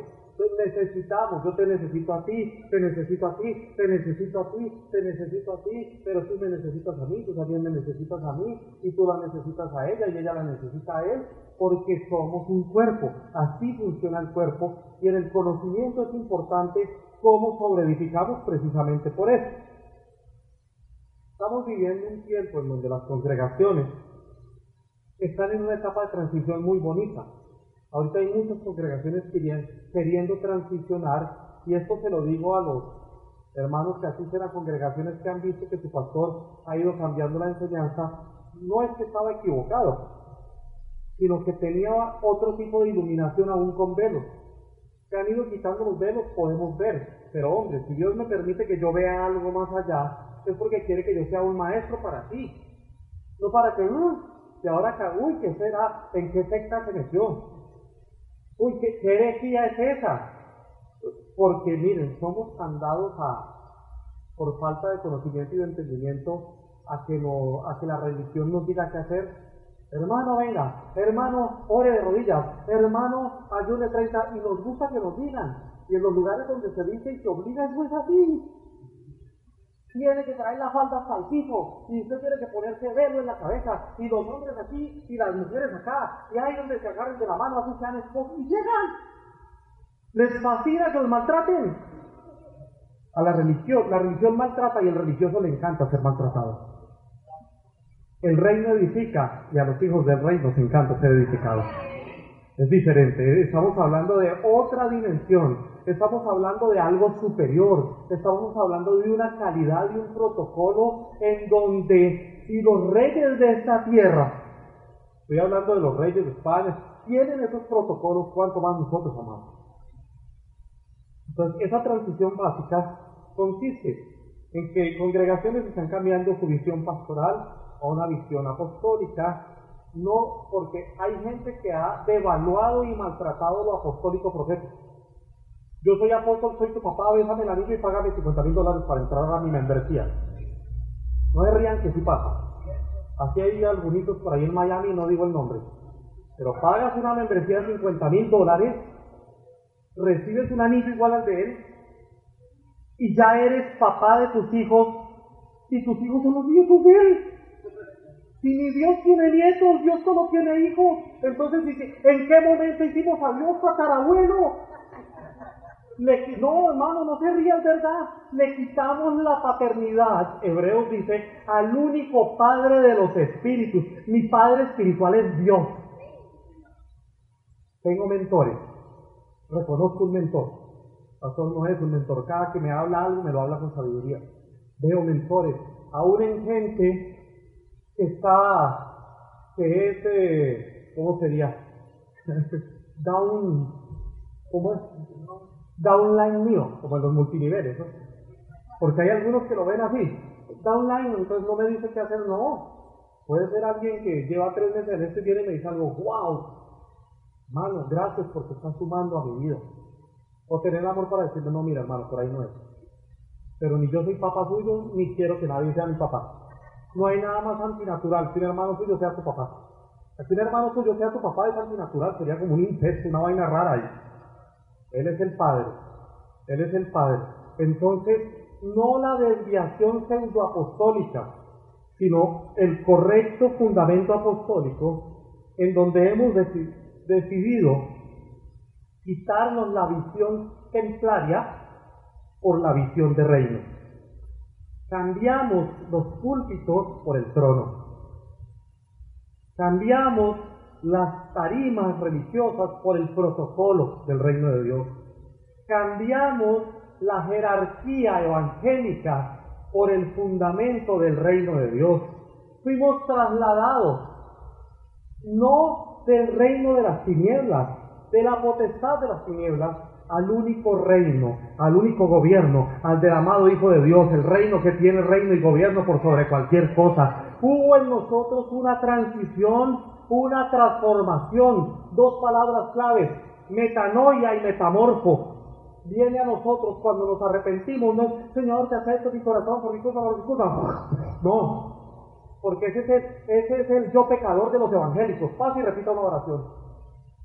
necesitamos, yo te necesito a ti, te necesito a ti, te necesito a ti, te necesito a ti, pero tú me necesitas a mí, tú también me necesitas a mí, y tú la necesitas a ella y ella la necesita a él, porque somos un cuerpo, así funciona el cuerpo, y en el conocimiento es importante cómo sobreedificamos precisamente por eso. Estamos viviendo un tiempo en donde las congregaciones están en una etapa de transición muy bonita. Ahorita hay muchas congregaciones queriendo transicionar, y esto se lo digo a los hermanos que asisten a congregaciones que han visto que su pastor ha ido cambiando la enseñanza, no es que estaba equivocado, sino que tenía otro tipo de iluminación aún con velos. Se han ido quitando los velos, podemos ver, pero hombre, si Dios me permite que yo vea algo más allá, es porque quiere que yo sea un maestro para ti, no para que, uh, ahora que, uy, ¿qué será? ¿En qué secta se metió? Uy, ¿qué, herejía es esa? Porque miren, somos andados a, por falta de conocimiento y de entendimiento, a que, no, a que la religión nos diga qué hacer. Hermano, venga, hermano, ore de rodillas, hermano, ayune 30, y nos gusta que nos digan. Y en los lugares donde se dice y se obliga, eso es así. Tiene que traer la falda hasta el piso, y usted tiene que ponerse velo en la cabeza, y los hombres aquí, y las mujeres acá, y hay donde se agarren de la mano, así sean esposos, y llegan. Les fascina que los maltraten. A la religión, la religión maltrata y al religioso le encanta ser maltratado. El reino edifica y a los hijos del rey nos encanta ser edificados. Es diferente, estamos hablando de otra dimensión, estamos hablando de algo superior, estamos hablando de una calidad y un protocolo en donde si los reyes de esta tierra, estoy hablando de los reyes de España, tienen esos protocolos, ¿cuánto más nosotros, amados? Entonces, esa transición básica consiste en que congregaciones están cambiando su visión pastoral a una visión apostólica, no porque hay gente que ha devaluado y maltratado lo apostólico profético. Yo soy apóstol, soy tu papá, bésame la niña y págame 50 mil dólares para entrar a mi membresía. No se rían que sí pasa. Así hay algunos por ahí en Miami, no digo el nombre. Pero pagas una membresía de 50 mil dólares, recibes un anillo igual al de él, y ya eres papá de tus hijos, y tus hijos son los nietos de él. Si ni Dios tiene nietos, Dios solo tiene hijos. Entonces dice, ¿en qué momento hicimos a Dios tatarabuelo? No, hermano, no se rían, ¿verdad? Le quitamos la paternidad, Hebreos dice, al único Padre de los espíritus. Mi Padre espiritual es Dios. Tengo mentores. Reconozco un mentor. Pastor no es un mentor. Cada que me habla algo, me lo habla con sabiduría. Veo mentores. Aún en gente que está, que es, eh, ¿cómo sería? down, ¿cómo es? Downline mío, como en los multiniveles, ¿no? Porque hay algunos que lo ven así, downline, entonces no me dice qué hacer, no. Puede ser alguien que lleva tres meses en esto y viene y me dice algo, wow, hermano, gracias porque estás sumando a mi vida. O tener amor para decirle, no, mira hermano, por ahí no es. Pero ni yo soy papá suyo, ni quiero que nadie sea mi papá. No hay nada más antinatural que un hermano suyo sea tu papá. Que un hermano suyo sea tu papá es antinatural, sería como un incesto, una vaina rara ahí. Él es el padre. Él es el padre. Entonces, no la desviación pseudoapostólica, sino el correcto fundamento apostólico en donde hemos decidido quitarnos la visión templaria por la visión de reino. Cambiamos los púlpitos por el trono. Cambiamos las tarimas religiosas por el protocolo del reino de Dios. Cambiamos la jerarquía evangélica por el fundamento del reino de Dios. Fuimos trasladados no del reino de las tinieblas, de la potestad de las tinieblas, al único reino, al único gobierno, al del amado Hijo de Dios, el reino que tiene reino y gobierno por sobre cualquier cosa. Hubo en nosotros una transición, una transformación, dos palabras claves, metanoia y metamorfo. Viene a nosotros cuando nos arrepentimos, no Señor, te acepto mi corazón por mi cosa, por mi cosa. No, porque ese es, el, ese es el yo pecador de los evangélicos. Pasa y repita una oración.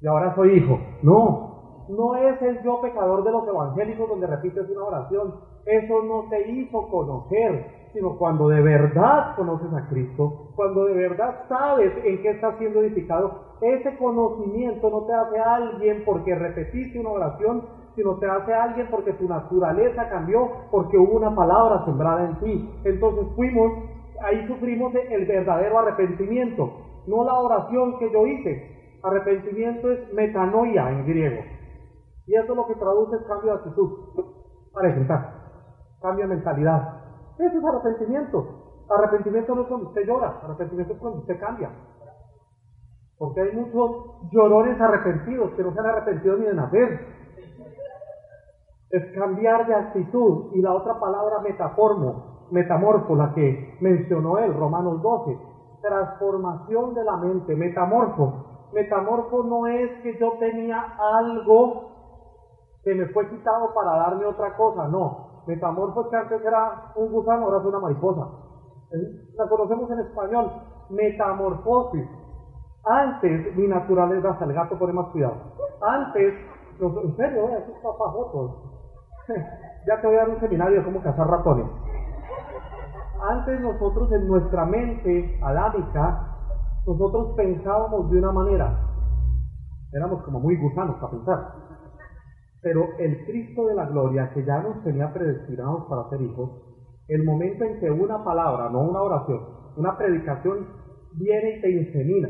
Y ahora soy hijo. No, no es el yo pecador de los evangélicos donde repites una oración. Eso no te hizo conocer, sino cuando de verdad conoces a Cristo, cuando de verdad sabes en qué estás siendo edificado, ese conocimiento no te hace alguien porque repetiste una oración, sino te hace alguien porque tu naturaleza cambió, porque hubo una palabra sembrada en ti. Entonces fuimos, ahí sufrimos el verdadero arrepentimiento, no la oración que yo hice. Arrepentimiento es metanoia en griego. Y eso lo que traduce es cambio de actitud. Para enfrentar. Cambio de mentalidad. Eso es arrepentimiento. Arrepentimiento no es cuando usted llora, arrepentimiento es cuando usted cambia. Porque hay muchos llorones arrepentidos que no se han arrepentido ni de nacer. Es cambiar de actitud. Y la otra palabra metaformo, metamorfo, la que mencionó él, Romanos 12. Transformación de la mente, metamorfo. Metamorfo no es que yo tenía algo que me fue quitado para darme otra cosa, no. Metamorfos que antes era un gusano, ahora es una mariposa. La conocemos en español, metamorfosis. Antes mi naturaleza, hasta el gato pone más cuidado. Antes, en serio, eh, esos papajotos. ya te voy a dar un seminario de cómo cazar ratones. Antes nosotros en nuestra mente adámica, nosotros pensábamos de una manera. Éramos como muy gusanos para pensar. Pero el Cristo de la gloria, que ya nos tenía predestinados para ser hijos, el momento en que una palabra, no una oración, una predicación viene y te insemina.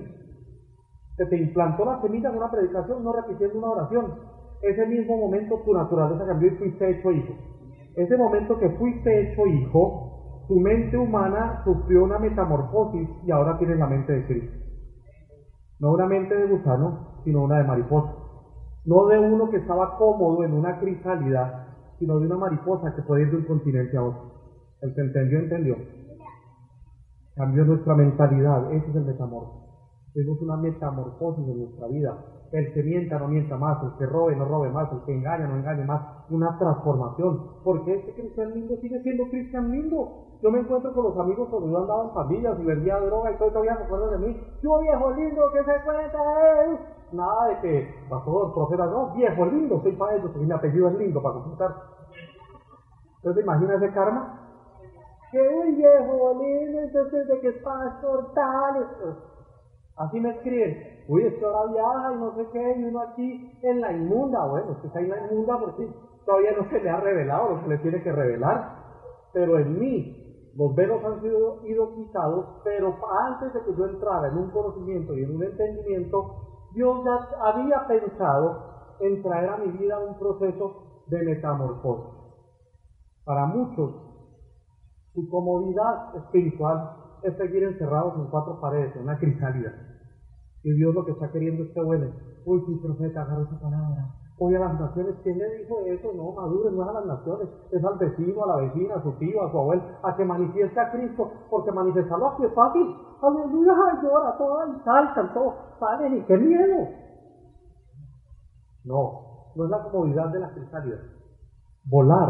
Se te implantó la semilla en una predicación, no repitiendo una oración. Ese mismo momento tu naturaleza cambió y fuiste hecho hijo. Ese momento que fuiste hecho hijo, tu mente humana sufrió una metamorfosis y ahora tienes la mente de Cristo. No una mente de gusano, sino una de mariposa. No de uno que estaba cómodo en una crisálida, sino de una mariposa que puede ir de un continente a otro. El que entendió, entendió. Cambió nuestra mentalidad. Ese es el metamorfo. Tenemos una metamorfosis en nuestra vida. El que mienta no mienta más, el que robe no robe más, el que engaña no engañe más. Una transformación. Porque este cristian lindo sigue siendo cristian lindo. Yo me encuentro con los amigos cuando yo andaba en familias y vendía droga y todo todavía se acuerdan de mí. Yo viejo lindo que se cuenta él. Nada de que, pastor, profeta, no, viejo lindo, soy para porque mi apellido es lindo para consultar. Entonces, imagina ese karma. Que uy, viejo lindo, entonces de que es pastor tal. Así me escriben. Uy, esto ahora viaja y no sé qué, y uno aquí en la inmunda. Bueno, es que está en la inmunda porque todavía no se le ha revelado lo que le tiene que revelar. Pero en mí, los velos han sido ido quitados, pero antes de que yo entrara en un conocimiento y en un entendimiento, Dios ya había pensado en traer a mi vida un proceso de metamorfosis. Para muchos, su comodidad espiritual es seguir encerrados en cuatro paredes, en una crisálida. Y Dios lo que está queriendo es que bueno, uy, sí, profeta, agarra esa palabra. Oye, a las naciones, ¿quién le dijo eso? No, madure, no es a las naciones, es al vecino, a la vecina, a su tío, a su abuelo, a que manifieste a Cristo, porque manifestarlo aquí es fácil. Aleluya, llora, todo, y saltan, todo, salen, y qué miedo. No, no es la comodidad de la cristianidad. Volar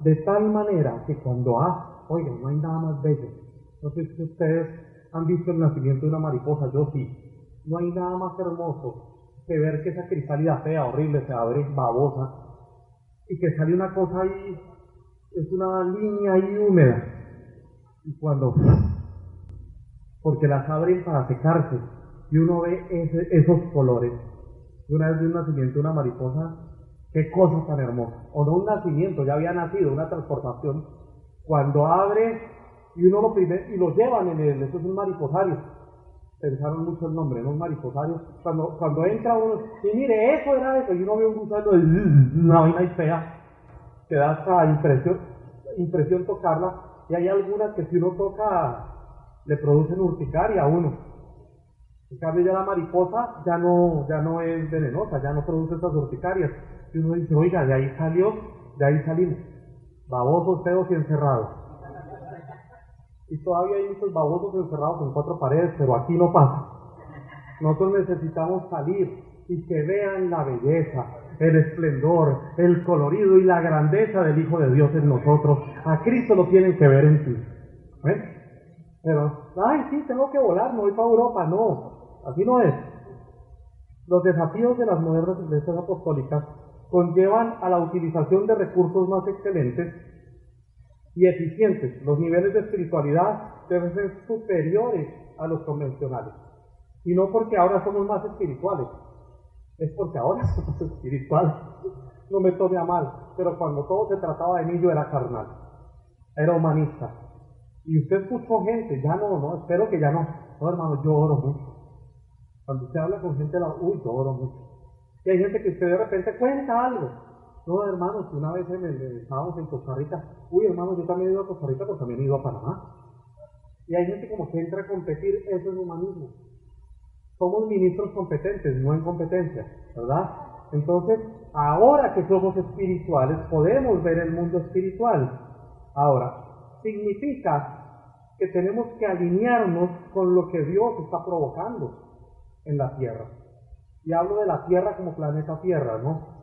de tal manera que cuando, ah, oiga, no hay nada más bello. No sé si ustedes han visto el nacimiento de una mariposa, yo sí. No hay nada más hermoso que ver que esa cristalidad fea, horrible, se abre babosa y que sale una cosa ahí, es una línea ahí húmeda. Y cuando, porque las abren para secarse y uno ve esos colores. Una vez de un nacimiento de una mariposa, qué cosa tan hermosa. O no un nacimiento, ya había nacido, una transportación. Cuando abre y uno lo primero, y lo llevan en el, eso es un mariposario pensaron mucho el nombre, ¿no? Un mariposario. Cuando, cuando entra uno, y mire, eso era eso, y uno ve un gusano una vaina y fea, que da hasta impresión, impresión tocarla, y hay algunas que si uno toca, le producen urticaria a uno. En cambio ya la mariposa ya no, ya no es venenosa, ya no produce esas urticarias. Y uno dice, oiga, de ahí salió, de ahí salimos. Babosos, feos y encerrados. Y todavía hay muchos babosos encerrados en cuatro paredes, pero aquí no pasa. Nosotros necesitamos salir y que vean la belleza, el esplendor, el colorido y la grandeza del Hijo de Dios en nosotros. A Cristo lo tienen que ver en ti. Pero, ay, sí, tengo que volar, no voy para Europa. No, así no es. Los desafíos de las modernas iglesias apostólicas conllevan a la utilización de recursos más excelentes y eficientes. Los niveles de espiritualidad deben ser superiores a los convencionales. Y no porque ahora somos más espirituales, es porque ahora somos espirituales. No me tome a mal, pero cuando todo se trataba de mí yo era carnal, era humanista. Y usted escuchó gente, ya no, no, espero que ya no. No, hermano, yo oro mucho. Cuando usted habla con gente, uy, yo oro mucho. Y hay gente que usted de repente cuenta algo. No, hermanos, una vez en estábamos en Costa Rica, uy, hermanos, yo también he ido a Costa Rica, pero también he ido a Panamá. Y hay gente como que entra a competir, eso es humanismo. Somos ministros competentes, no en competencia, ¿verdad? Entonces, ahora que somos espirituales, podemos ver el mundo espiritual. Ahora, significa que tenemos que alinearnos con lo que Dios está provocando en la tierra. Y hablo de la tierra como planeta Tierra, ¿no?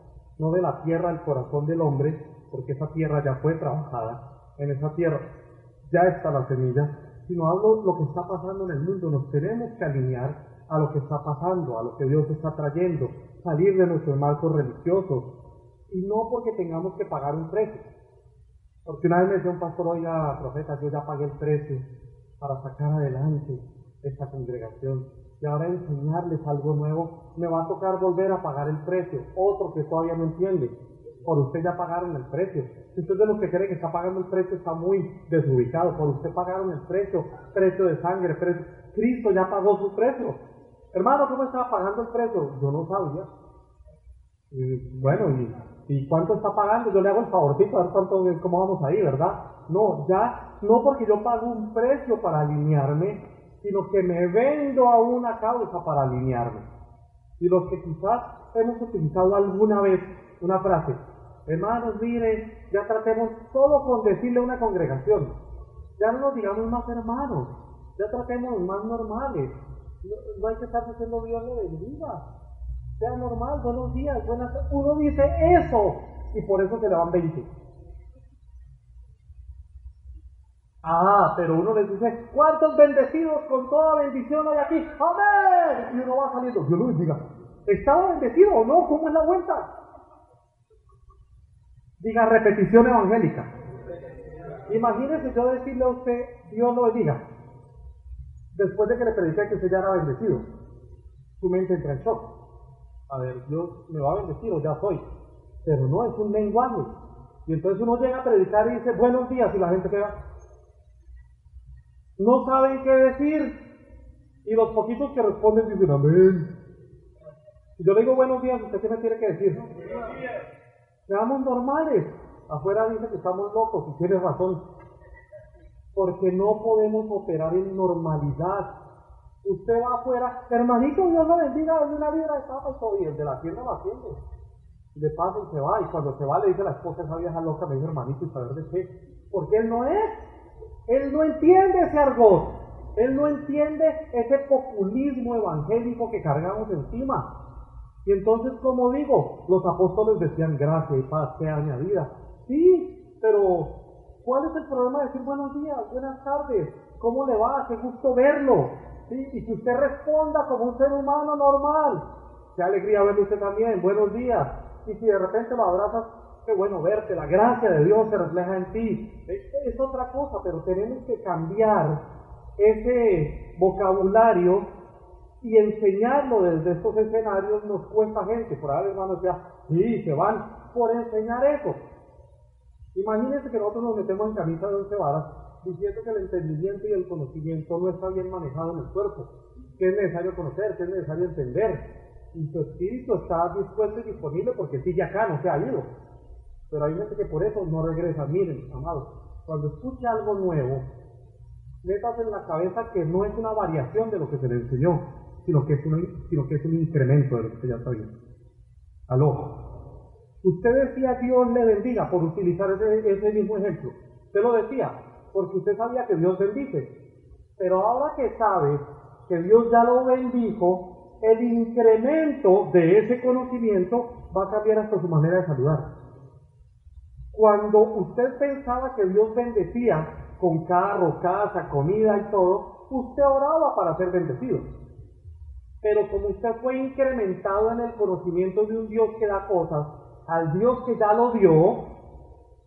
No de la tierra al corazón del hombre, porque esa tierra ya fue trabajada, en esa tierra. Ya está la semilla, sino hablo lo que está pasando en el mundo, nos tenemos que alinear a lo que está pasando, a lo que Dios está trayendo, salir de nuestros marcos religiosos, y no porque tengamos que pagar un precio. Porque una vez me decía un pastor, oiga, profeta, yo ya pagué el precio para sacar adelante esta congregación y ahora enseñarles algo nuevo, me va a tocar volver a pagar el precio. Otro que todavía no entiende. Por usted ya pagaron el precio. Si usted de los que cree que está pagando el precio está muy desubicado. Por usted pagaron el precio, precio de sangre, precio. Cristo ya pagó su precio. Hermano, ¿cómo estaba pagando el precio? Yo no sabía. bueno, ¿y, ¿y cuánto está pagando? Yo le hago el favorcito a ver cuánto, cómo vamos ahí, ¿verdad? No, ya, no porque yo pago un precio para alinearme, sino que me vendo a una causa para alinearme. Y los que quizás hemos utilizado alguna vez una frase, hermanos, miren, ya tratemos solo con decirle a una congregación, ya no nos digamos más hermanos, ya tratemos más normales, no, hay que estar diciendo Dios le bendiga, sea normal, buenos días, buenas uno dice eso y por eso se le van 20. Ah, pero uno les dice, ¿cuántos bendecidos con toda bendición hay aquí? Amén. Y uno va saliendo, Dios lo bendiga. ¿Estaba bendecido o no? ¿Cómo es la vuelta? Diga repetición evangélica. Imagínese yo decirle a usted, Dios lo bendiga. Después de que le prediqué que usted ya era bendecido. Su mente entra en shock. A ver, Dios me va a bendecir o ya soy. Pero no, es un lenguaje. Y entonces uno llega a predicar y dice, buenos días, y la gente queda, no saben qué decir. Y los poquitos que responden dicen amén. Y yo le digo buenos días, ¿usted qué me tiene que decir? Seamos normales. Afuera dice que estamos locos y tiene razón. Porque no podemos operar en normalidad. Usted va afuera, hermanito, Dios lo bendiga, dame una libra de papa y el de la tienda lo atiende. Le pasa y se va, y cuando se va le dice a la esposa, esa vieja loca, me dice hermanito, ¿y saber de qué? Porque él no es, él no entiende ese argot, él no entiende ese populismo evangélico que cargamos encima. Y entonces, como digo, los apóstoles decían gracia y paz sea añadida. Sí, pero ¿cuál es el problema de decir buenos días, buenas tardes? ¿Cómo le va? Qué gusto verlo. ¿Sí? Y que usted responda como un ser humano normal. Qué alegría verlo usted también. Buenos días. Y si de repente lo abrazas, qué bueno verte. La gracia de Dios se refleja en ti. Es, otra cosa, pero tenemos que cambiar ese vocabulario y enseñarlo desde estos escenarios nos cuesta gente. Por ahí, hermanos, ya, sí, se van por enseñar eso. Imagínense que nosotros nos metemos en camisa de once varas diciendo que el entendimiento y el conocimiento no está bien manejado en el cuerpo, que es necesario conocer, que es necesario entender, y su espíritu está dispuesto y disponible porque sigue acá, no se ha ido. Pero hay gente que por eso no regresa. Miren, amados, cuando escucha algo nuevo, metas en la cabeza que no es una variación de lo que se le enseñó, sino que es un, sino que es un incremento de lo que ya viendo. Aló. Usted decía Dios le bendiga por utilizar ese, ese mismo ejemplo. Usted lo decía porque usted sabía que Dios bendice. Pero ahora que sabe que Dios ya lo bendijo, el incremento de ese conocimiento va a cambiar hasta su manera de saludar. Cuando usted pensaba que Dios bendecía con carro, casa, comida y todo, usted oraba para ser bendecido. Pero como usted fue incrementado en el conocimiento de un Dios que da cosas, al Dios que ya lo dio,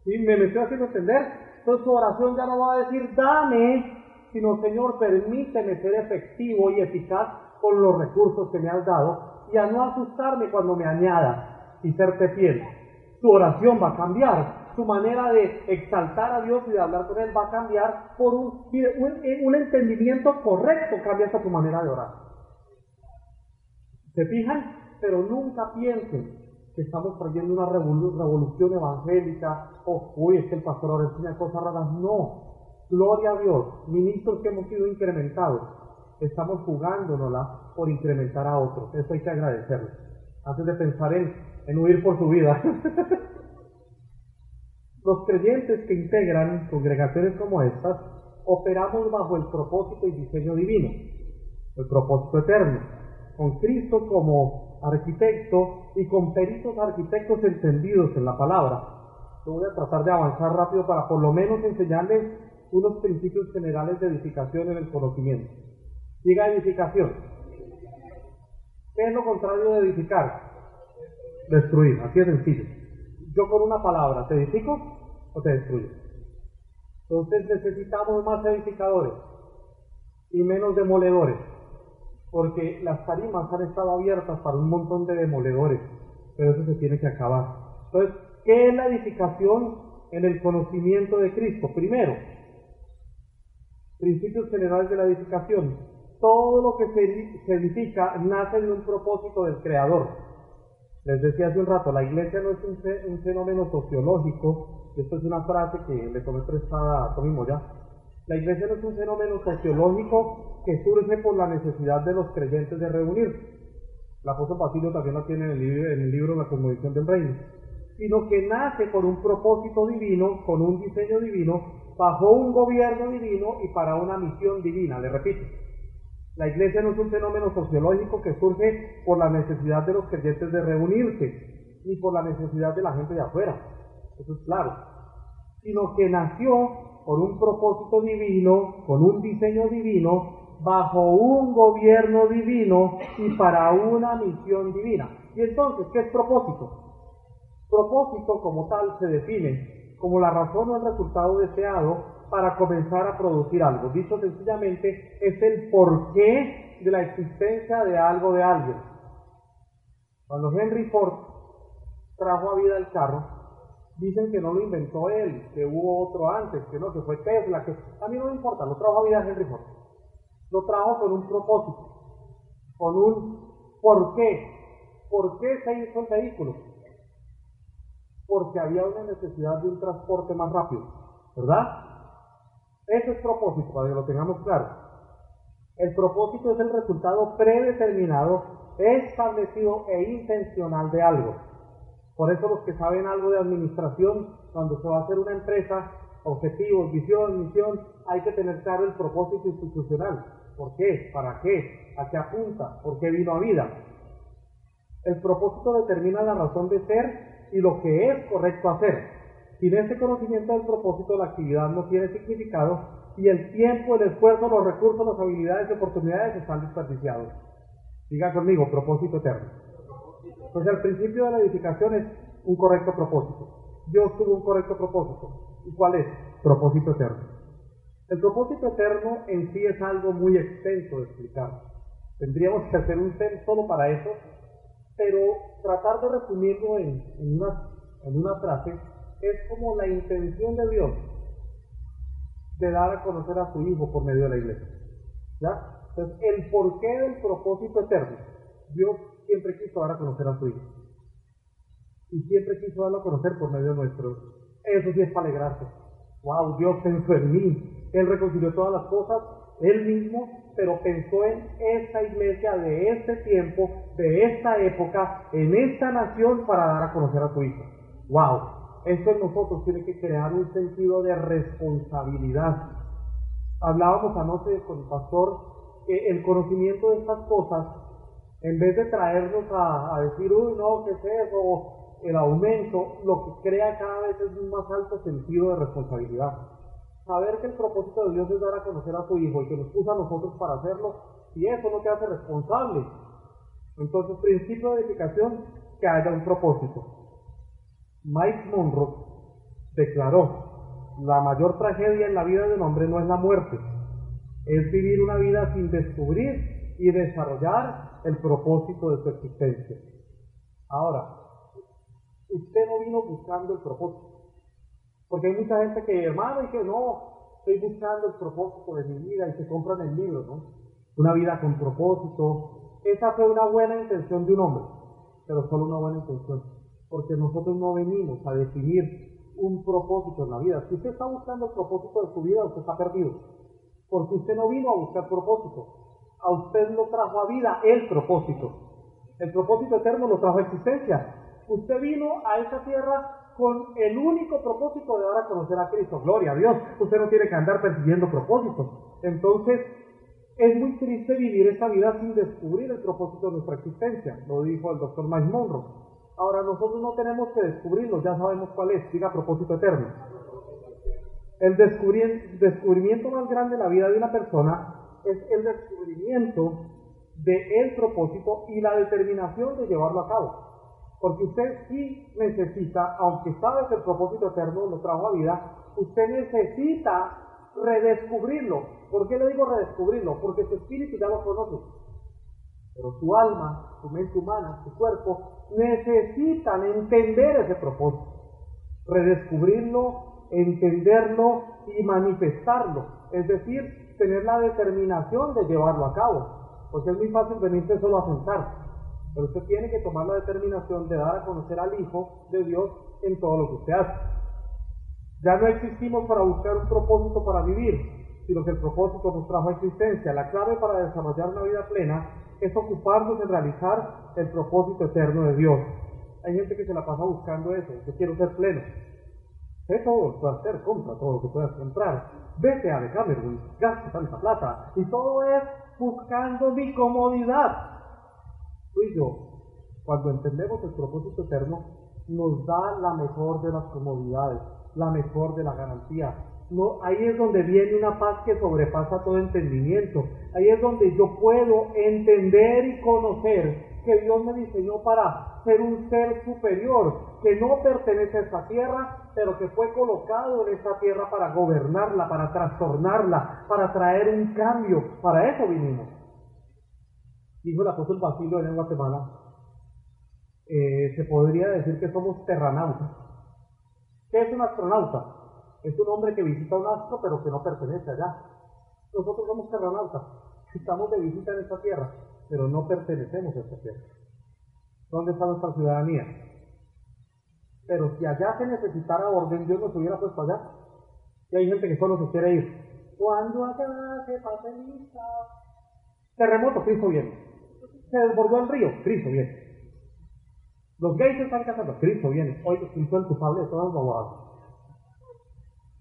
¿sí? ¿me, me estoy haciendo entender? Entonces su oración ya no va a decir dame, sino Señor, permíteme ser efectivo y eficaz con los recursos que me has dado y a no asustarme cuando me añada y serte fiel. Su oración va a cambiar, su manera de exaltar a Dios y de hablar con Él va a cambiar por un, un, un entendimiento correcto, cambia hasta tu manera de orar. ¿Se fijan? Pero nunca piensen que estamos trayendo una revolución evangélica, o, uy, es que el pastor ahora enseña cosas raras. No, gloria a Dios, ministros que hemos sido incrementados, estamos jugándonosla por incrementar a otros. Eso hay que agradecerlo. Antes de pensar en, en huir por su vida. Los creyentes que integran congregaciones como estas, operamos bajo el propósito y diseño divino, el propósito eterno, con Cristo como arquitecto y con peritos arquitectos entendidos en la palabra. Yo voy a tratar de avanzar rápido para por lo menos enseñarles unos principios generales de edificación en el conocimiento. Diga edificación. ¿Qué es lo contrario de edificar? Destruir, así es sencillo. Yo con una palabra, ¿te edifico o te destruyo? Entonces necesitamos más edificadores y menos demoledores porque las tarimas han estado abiertas para un montón de demoledores, pero eso se tiene que acabar. Entonces, ¿qué es la edificación en el conocimiento de Cristo? Primero, principios generales de la edificación. Todo lo que se, edifica nace de un propósito del Creador. Les decía hace un rato, la iglesia no es un, fenómeno sociológico, esto es una frase que le tomé prestada a Tommy Moya, la iglesia no es un fenómeno sociológico que surge por la necesidad de los creyentes de reunirse. La apóstol Basilio también lo tiene en el, libro, en La Cosmovisión del Reino. Sino que nace con un propósito divino, con un diseño divino, bajo un gobierno divino y para una misión divina. Le repito, la iglesia no es un fenómeno sociológico que surge por la necesidad de los creyentes de reunirse, ni por la necesidad de la gente de afuera. Eso es claro. Sino que nació por un propósito divino, con un diseño divino, bajo un gobierno divino y para una misión divina. Y entonces, ¿qué es propósito? Propósito como tal se define como la razón o el resultado deseado para comenzar a producir algo. Dicho sencillamente, es el porqué de la existencia de algo de alguien. Cuando Henry Ford trajo a vida el carro, dicen que no lo inventó él, que hubo otro antes, que no, que fue Tesla, que a mí no me importa, lo trajo a vida Henry Ford. Lo trajo con un propósito, con un por qué. ¿Por qué se hizo el vehículo? Porque había una necesidad de un transporte más rápido, ¿verdad? Ese es propósito, para que lo tengamos claro. El propósito es el resultado predeterminado, establecido e intencional de algo. Por eso los que saben algo de administración, cuando se va a hacer una empresa, objetivos, visión, misión, hay que tener claro el propósito institucional. ¿Por qué? ¿Para qué? ¿A qué apunta? ¿Por qué vino a vida? El propósito determina la razón de ser y lo que es correcto hacer. Sin este conocimiento del propósito, la actividad no tiene significado y el tiempo, el esfuerzo, los recursos, las habilidades y oportunidades están desperdiciados. Diga conmigo, propósito eterno. Pues el principio de la edificación es un correcto propósito. Dios tuvo un correcto propósito. ¿Y cuál es? Propósito eterno. El propósito eterno en sí es algo muy extenso de explicar. Tendríamos que hacer un tema solo para eso, pero tratar de resumirlo en, una frase es como la intención de Dios de dar a conocer a su Hijo por medio de la iglesia. ¿Ya? Entonces, el porqué del propósito eterno. Dios siempre quiso dar a conocer a su Hijo. Y siempre quiso darlo a conocer por medio de nuestro. Eso sí es para alegrarse. Wow, Dios pensó en mí. Él reconcilió todas las cosas, Él mismo, pero pensó en esta iglesia de este tiempo, de esta época, en esta nación para dar a conocer a su Hijo. Wow, esto en nosotros tiene que crear un sentido de responsabilidad. Hablábamos anoche con el pastor que el conocimiento de estas cosas, en vez de traernos a, decir, uy, no, ¿qué es eso? El aumento, lo que crea cada vez es un más alto sentido de responsabilidad. Saber que el propósito de Dios es dar a conocer a su Hijo y que nos puso a nosotros para hacerlo, y eso no te hace responsable. Entonces, principio de edificación, que haya un propósito. Mike Monroe declaró, la mayor tragedia en la vida de un hombre no es la muerte, es vivir una vida sin descubrir y desarrollar el propósito de su existencia. Ahora, usted no vino buscando el propósito, porque hay mucha gente que, hermano, y que no, estoy buscando el propósito de mi vida y se compran el libro, ¿no? Una vida con propósito. Esa fue una buena intención de un hombre, pero solo una buena intención porque nosotros no venimos a definir un propósito en la vida. Si usted está buscando el propósito de su vida, usted está perdido, porque usted no vino a buscar propósito. A usted lo trajo a vida el propósito. El propósito eterno lo trajo a existencia. Usted vino a esta tierra con el único propósito de dar a conocer a Cristo. Gloria a Dios. Usted no tiene que andar persiguiendo propósitos. Entonces, es muy triste vivir esta vida sin descubrir el propósito de nuestra existencia. Lo dijo el doctor Mike Monroe. Ahora nosotros no tenemos que descubrirlo, ya sabemos cuál es, diga propósito eterno. El descubrimiento más grande de la vida de una persona es el descubrimiento del propósito y la determinación de llevarlo a cabo. Porque usted sí necesita, aunque sabe que el propósito eterno lo trajo a vida, usted necesita redescubrirlo. ¿Por qué le digo redescubrirlo? Porque su espíritu ya lo conoce. Pero su alma, su mente humana, su cuerpo, necesitan entender ese propósito, redescubrirlo, entenderlo y manifestarlo. Es decir, tener la determinación de llevarlo a cabo. Porque es muy fácil venirse solo a sentar. Pero usted tiene que tomar la determinación de dar a conocer al Hijo de Dios en todo lo que usted hace. Ya no existimos para buscar un propósito para vivir, sino que el propósito nos trajo a existencia. La clave para desarrollar una vida plena es ocuparnos en realizar el propósito eterno de Dios. Hay gente que se la pasa buscando eso, yo quiero ser pleno. Sé todo lo que puedas hacer, compra todo lo que puedas comprar, vete a Camerún, gasta tanta plata, y todo es buscando mi comodidad. Tú y yo, cuando entendemos el propósito eterno, nos da la mejor de las comodidades, la mejor de la garantía, no, ahí es donde viene una paz que sobrepasa todo entendimiento. Ahí es donde yo puedo entender y conocer que Dios me diseñó para ser un ser superior, que no pertenece a esta tierra, pero que fue colocado en esta tierra para gobernarla, para trastornarla, para traer un cambio. Para eso vinimos. Dijo el apóstol Basilio en Guatemala, eh, se podría decir que somos terranautas. ¿Qué es un astronauta? Es un hombre que visita un astro pero que no pertenece allá. Nosotros somos terranautas. Estamos de visita en esta tierra, pero no pertenecemos a esta tierra. ¿Dónde está nuestra ciudadanía? Pero si allá se necesitara orden, Dios nos hubiera puesto allá. Y hay gente que solo se quiere ir. Cuando acá se pase lista, Terremoto, Cristo viene. Se desbordó el río, Cristo viene. Los gays están casando, Cristo viene. Hoy Cristo es el culpable de todas las bobadas.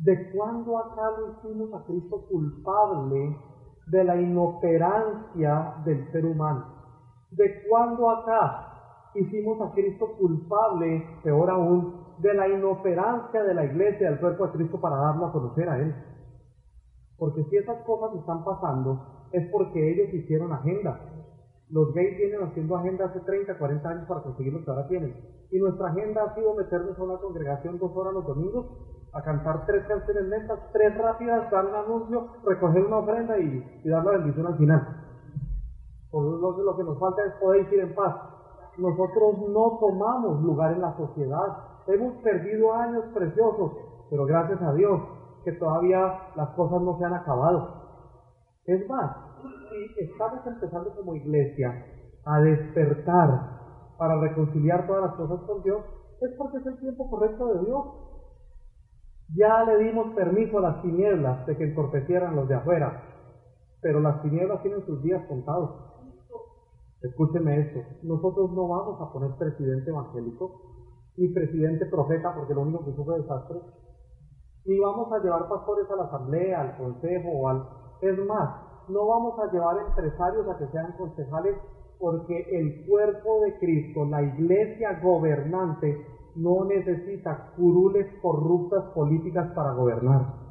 ¿De cuándo acá hicimos a Cristo culpable de la inoperancia del ser humano? ¿De cuándo acá hicimos a Cristo culpable, peor aún, de la inoperancia de la iglesia, del cuerpo de Cristo para darlo a conocer a Él? Porque si esas cosas están pasando, es porque ellos hicieron agenda. Los gays vienen haciendo agenda hace 30, 40 años para conseguir lo que ahora tienen. Y nuestra agenda ha sido meternos a una congregación dos horas los domingos, a cantar tres canciones lentas, tres rápidas, dar un anuncio, recoger una ofrenda y, dar la bendición al final. Por lo, lo que nos falta es poder ir en paz. Nosotros no tomamos lugar en la sociedad. Hemos perdido años preciosos, pero gracias a Dios que todavía las cosas no se han acabado. Es más, si estamos empezando como iglesia a despertar para reconciliar todas las cosas con Dios, es porque es el tiempo correcto de Dios. Ya le dimos permiso a las tinieblas de que entorpecieran los de afuera, pero las tinieblas tienen sus días contados. Escúcheme esto, nosotros no vamos a poner presidente evangélico ni presidente profeta porque lo único que fue desastre, ni vamos a llevar pastores a la asamblea, al consejo o al... Es más, no vamos a llevar empresarios a que sean concejales porque el cuerpo de Cristo, la iglesia gobernante, no necesita curules corruptas políticas para gobernar.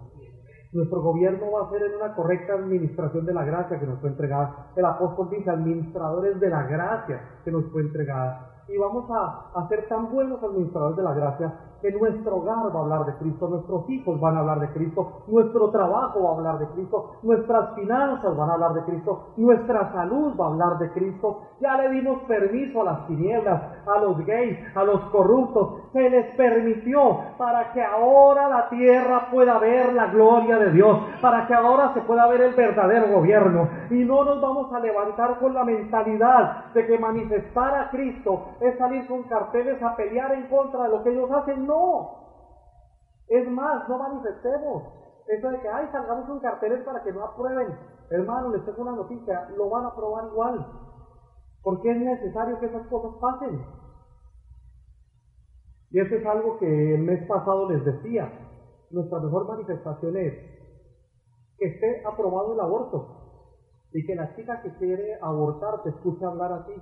Nuestro gobierno va a ser en una correcta administración de la gracia que nos fue entregada. El apóstol dice, administradores de la gracia que nos fue entregada. Y vamos a, a ser tan buenos administradores de la gracia que nuestro hogar va a hablar de Cristo, nuestros hijos van a hablar de Cristo, nuestro trabajo va a hablar de Cristo, nuestras finanzas van a hablar de Cristo, nuestra salud va a hablar de Cristo. Ya le dimos permiso a las tinieblas, a los gays, a los corruptos, se les permitió para que ahora la tierra pueda ver la gloria de Dios, para que ahora se pueda ver el verdadero gobierno. Y no nos vamos a levantar con la mentalidad de que manifestar a Cristo es salir con carteles a pelear en contra de lo que ellos hacen. No. Es más, no manifestemos. Eso de que, ay, salgamos con carteles para que no aprueben. Hermano, les tengo una noticia, lo van a aprobar igual. Porque es necesario que esas cosas pasen. Y eso es algo que el mes pasado les decía. Nuestra mejor manifestación es que esté aprobado el aborto. Y que la chica que quiere abortar te escuche hablar así.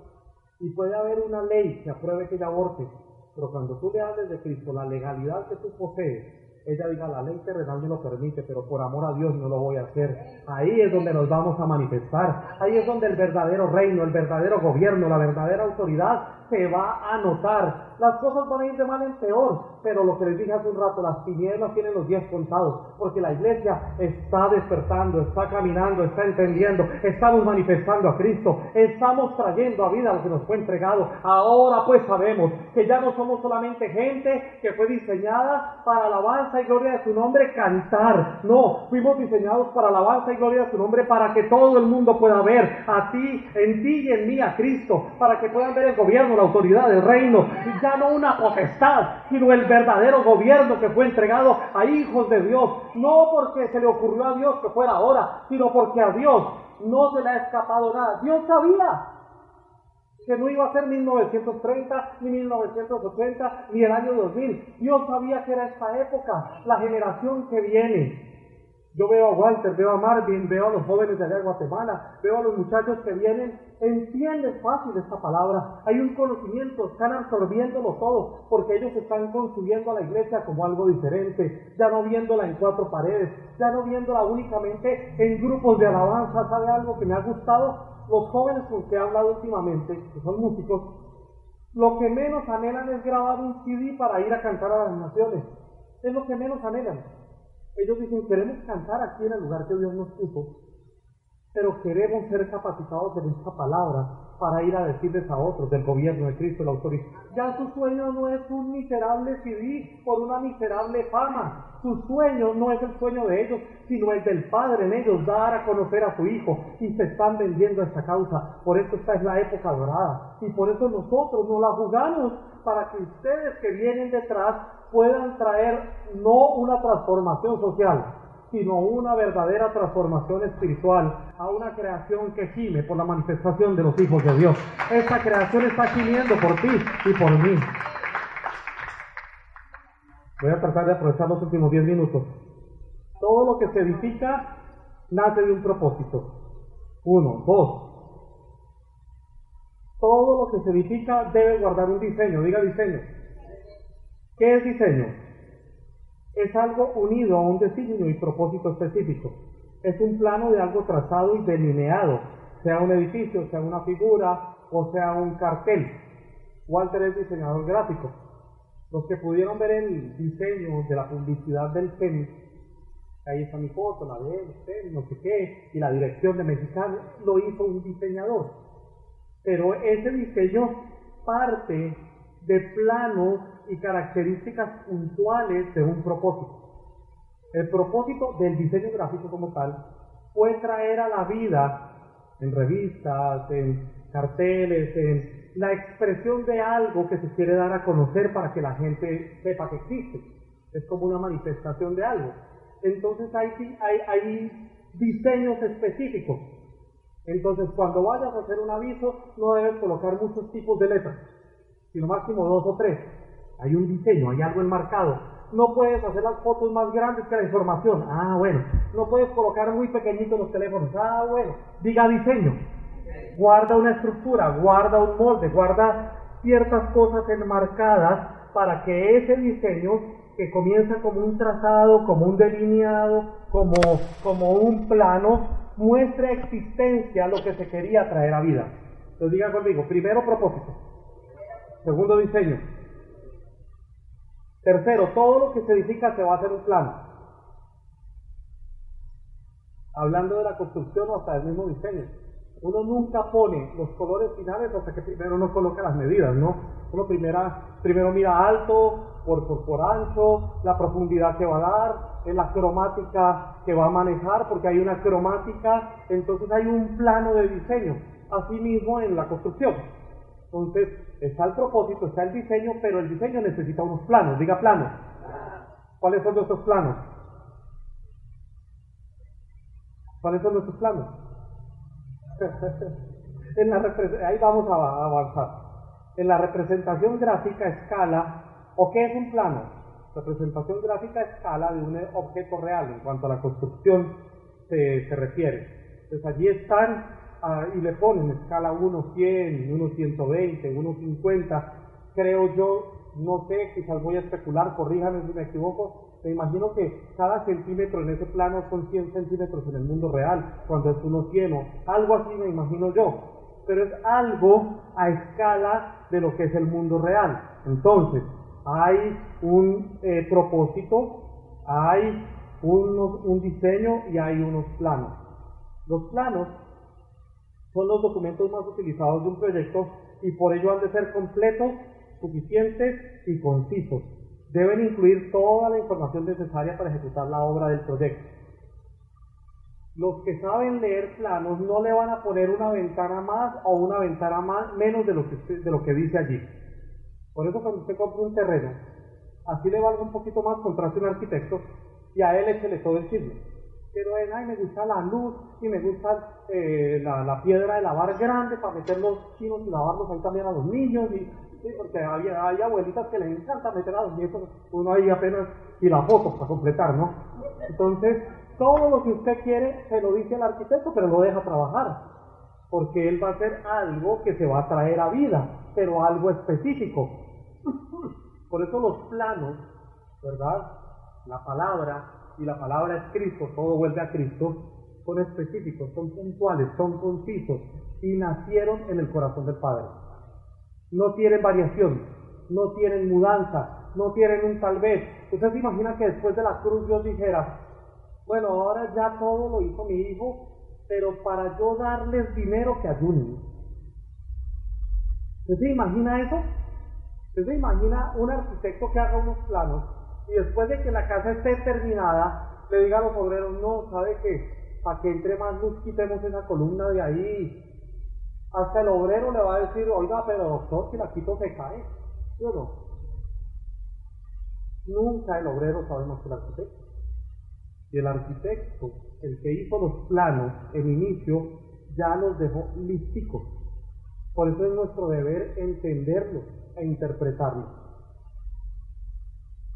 Y puede haber una ley que apruebe que ella aborte pero cuando tú le hables de Cristo, la legalidad que tú posees, ella diga, la ley terrenal me lo permite, pero por amor a Dios no lo voy a hacer. Ahí es donde nos vamos a manifestar. Ahí es donde el verdadero reino, el verdadero gobierno, la verdadera autoridad se va a notar. Las cosas van a ir de mal en peor, pero lo que les dije hace un rato, las tinieblas tienen los días contados, porque la iglesia está despertando, está caminando, está entendiendo, estamos manifestando a Cristo, estamos trayendo a vida lo que nos fue entregado. Ahora pues sabemos que ya no somos solamente gente que fue diseñada para alabanza gloria de su nombre cantar, no, fuimos diseñados para alabanza y gloria de su nombre para que todo el mundo pueda ver a ti, en ti y en mí a Cristo, para que puedan ver el gobierno, la autoridad del reino, y ya no una potestad, sino el verdadero gobierno que fue entregado a hijos de Dios, no porque se le ocurrió a Dios que fuera ahora, sino porque a Dios no se le ha escapado nada. Dios sabía que no iba a ser 1930, ni 1980, ni el año 2000. Dios sabía que era esta época, la generación que viene. Yo veo a Walter, veo a Marvin, veo a los jóvenes de allá de Guatemala, veo a los muchachos que vienen, entienden fácil esta palabra, hay un conocimiento, están absorbiéndolo todo, porque ellos están construyendo a la iglesia como algo diferente, ya no viéndola en cuatro paredes, ya no viéndola únicamente en grupos de alabanza, ¿sabe algo que me ha gustado? Los jóvenes con que he hablado últimamente, que son músicos, lo que menos anhelan es grabar un CD para ir a cantar a las naciones, es lo que menos anhelan. Ellos dicen, queremos cantar aquí en el lugar que Dios nos puso, pero queremos ser capacitados en esta palabra para ir a decirles a otros del gobierno de Cristo, la autoridad. Ya su sueño no es un miserable CD por una miserable fama. Su sueño no es el sueño de ellos, sino el del Padre en ellos, dar a conocer a su Hijo. Y se están vendiendo esta causa. Por eso esta es la época dorada. Y por eso nosotros nos la jugamos para que ustedes que vienen detrás puedan traer no una transformación social, sino una verdadera transformación espiritual, a una creación que gime por la manifestación de los hijos de Dios. Esta creación está gimiendo por ti y por mí. Voy a tratar de aprovechar los últimos 10 minutos. Todo lo que se edifica nace de un propósito. Uno, dos. Todo lo que se edifica debe guardar un diseño. Diga diseño. ¿Qué es diseño? Es algo unido a un designio y propósito específico. Es un plano de algo trazado y delineado, sea un edificio, sea una figura o sea un cartel. Walter es diseñador gráfico. Los que pudieron ver el diseño de la publicidad del tenis, ahí está mi foto, la de él, no sé qué, y la dirección de Mexicano, lo hizo un diseñador. Pero ese diseño parte de planos y características puntuales de un propósito. El propósito del diseño gráfico como tal fue traer a la vida en revistas, en carteles, en la expresión de algo que se quiere dar a conocer para que la gente sepa que existe. Es como una manifestación de algo. Entonces hay, hay, hay diseños específicos. Entonces cuando vayas a hacer un aviso no debes colocar muchos tipos de letras, sino máximo dos o tres. Hay un diseño, hay algo enmarcado. No puedes hacer las fotos más grandes que la información. Ah, bueno. No puedes colocar muy pequeñitos los teléfonos. Ah, bueno. Diga diseño guarda una estructura, guarda un molde, guarda ciertas cosas enmarcadas para que ese diseño que comienza como un trazado, como un delineado, como, como un plano, muestre existencia lo que se quería traer a vida. Entonces diga conmigo, primero propósito, segundo diseño, tercero, todo lo que se edifica se va a hacer un plano. Hablando de la construcción o hasta del mismo diseño. Uno nunca pone los colores finales hasta que primero no coloca las medidas, ¿no? Uno primera, primero mira alto, por, por, por ancho, la profundidad que va a dar, en la cromática que va a manejar, porque hay una cromática, entonces hay un plano de diseño, así mismo en la construcción. Entonces, está el propósito, está el diseño, pero el diseño necesita unos planos, diga planos. ¿Cuáles son nuestros planos? ¿Cuáles son nuestros planos? en la ahí vamos a avanzar. En la representación gráfica escala, ¿o qué es un plano? Representación gráfica escala de un objeto real en cuanto a la construcción se, refiere. Entonces allí están ah, y le ponen escala 1, 100, 1, 120, 1, 50. Creo yo, no sé, quizás voy a especular, corríjame si me equivoco, me imagino que cada centímetro en ese plano son 100 centímetros en el mundo real, cuando es uno 100 algo así me imagino yo. Pero es algo a escala de lo que es el mundo real. Entonces, hay un eh, propósito, hay un diseño y hay unos planos. Los planos son los documentos más utilizados de un proyecto y por ello han de ser completos, suficientes y concisos deben incluir toda la información necesaria para ejecutar la obra del proyecto. Los que saben leer planos no le van a poner una ventana más o una ventana menos de lo que, dice allí. Por eso cuando usted compra un terreno, así le valga un poquito más comprarse un arquitecto y a él échele todo el chisme. Pero ay, me gusta la luz y me gusta eh, la, la, piedra de lavar grande para meter los chinos y lavarlos ahí también a los niños y Sí, porque hay, hay, abuelitas que les encanta meter a los nietos, uno ahí apenas, y la foto para completar, ¿no? Entonces, todo lo que usted quiere se lo dice al arquitecto, pero lo deja trabajar, porque él va a hacer algo que se va a traer a vida, pero algo específico. Por eso los planos, ¿verdad? La palabra y la palabra es Cristo, todo vuelve a Cristo, son específicos, son puntuales, son concisos y nacieron en el corazón del Padre no tienen variación, no tienen mudanza, no tienen un tal vez. Usted se imagina que después de la cruz Dios dijera, bueno, ahora ya todo lo hizo mi hijo, pero para yo darles dinero que ayunen. ¿Usted se imagina eso? ¿Usted se imagina un arquitecto que haga unos planos y después de que la casa esté terminada, le diga a los obreros, no, ¿sabe qué? Para que entre más luz quitemos esa columna de ahí, hasta el obrero le va a decir, oiga, pero doctor, si la quito se cae. ¿Sí o no? Nunca el obrero sabe más que el arquitecto. Y el arquitecto, el que hizo los planos en inicio, ya los dejó listicos. Por eso es nuestro deber entenderlos e interpretarlos.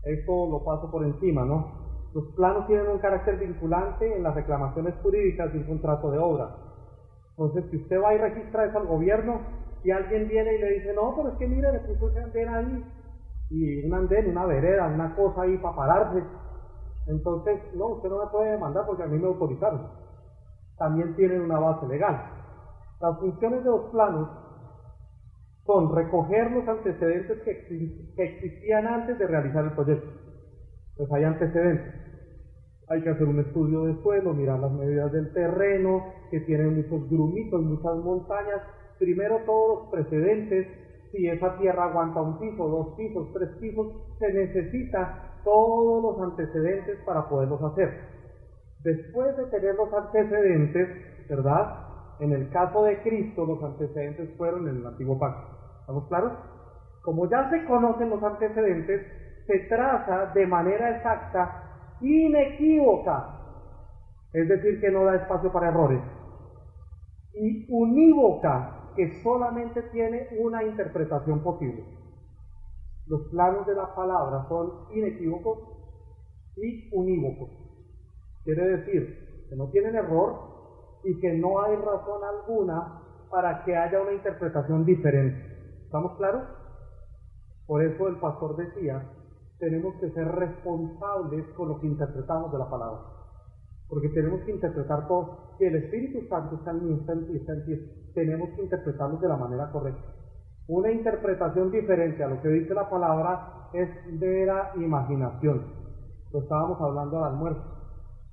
Esto lo paso por encima, ¿no? Los planos tienen un carácter vinculante en las reclamaciones jurídicas de un contrato de obra. Entonces, si usted va y registra eso al gobierno y alguien viene y le dice, no, pero es que mire, le puso ese andén ahí, y un andén, una vereda, una cosa ahí para pararse, entonces, no, usted no me puede demandar porque a mí me autorizaron. También tienen una base legal. Las funciones de los planos son recoger los antecedentes que, existían antes de realizar el proyecto. Pues hay antecedentes. Hay que hacer un estudio de suelo, mirar las medidas del terreno, que tienen muchos grumitos, muchas montañas. Primero todos los precedentes, si esa tierra aguanta un piso, dos pisos, tres pisos, se necesita todos los antecedentes para poderlos hacer. Después de tener los antecedentes, ¿verdad? En el caso de Cristo, los antecedentes fueron en el antiguo pacto. ¿Estamos claros? Como ya se conocen los antecedentes, se traza de manera exacta, inequívoca, es decir, que no da espacio para errores, y unívoca, que solamente tiene una interpretación posible. Los planos de la palabra son inequívocos y unívocos. Quiere decir que no tienen error y que no hay razón alguna para que haya una interpretación diferente. ¿Estamos claros? Por eso el pastor decía, tenemos que ser responsables con lo que interpretamos de la palabra. Porque tenemos que interpretar todo. Si el Espíritu Santo está en mí, está tenemos que interpretarlos de la manera correcta. Una interpretación diferente a lo que dice la palabra es mera imaginación. Lo estábamos hablando al almuerzo.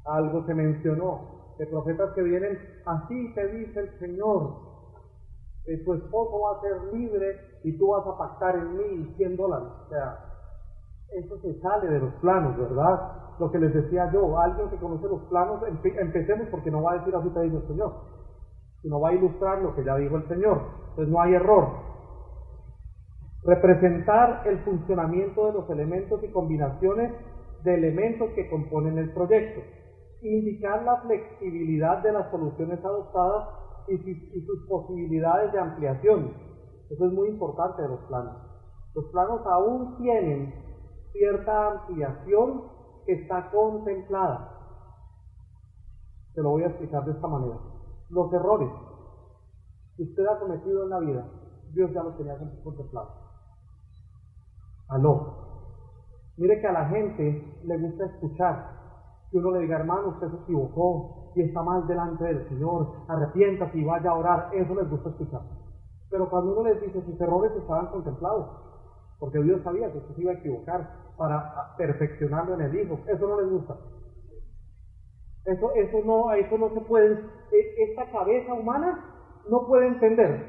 Algo se mencionó de profetas que vienen, así te dice el Señor, que tu esposo va a ser libre y tú vas a pactar en mí 100 dólares. O sea, eso se sale de los planos, ¿verdad? Lo que les decía yo, alguien que conoce los planos, empecemos porque no va a decir así te dice el Señor, sino va a ilustrar lo que ya dijo el Señor. Entonces no hay error. Representar el funcionamiento de los elementos y combinaciones de elementos que componen el proyecto. Indicar la flexibilidad de las soluciones adoptadas y, sus posibilidades de ampliación. Eso es muy importante de los planos. Los planos aún tienen cierta ampliación que está contemplada. Se lo voy a explicar de esta manera. Los errores que usted ha cometido en la vida, Dios ya los tenía contemplados. Aló. Mire que a la gente le gusta escuchar. Que uno le diga, hermano, usted se equivocó y está mal delante del Señor, arrepiéntase y vaya a orar. Eso les gusta escuchar. Pero cuando uno les dice sus errores estaban contemplados, porque Dios sabía que usted se iba a equivocar para perfeccionarlo en el Hijo, eso no les gusta. Eso, eso no, eso no se puede, e, esta cabeza humana no puede entender.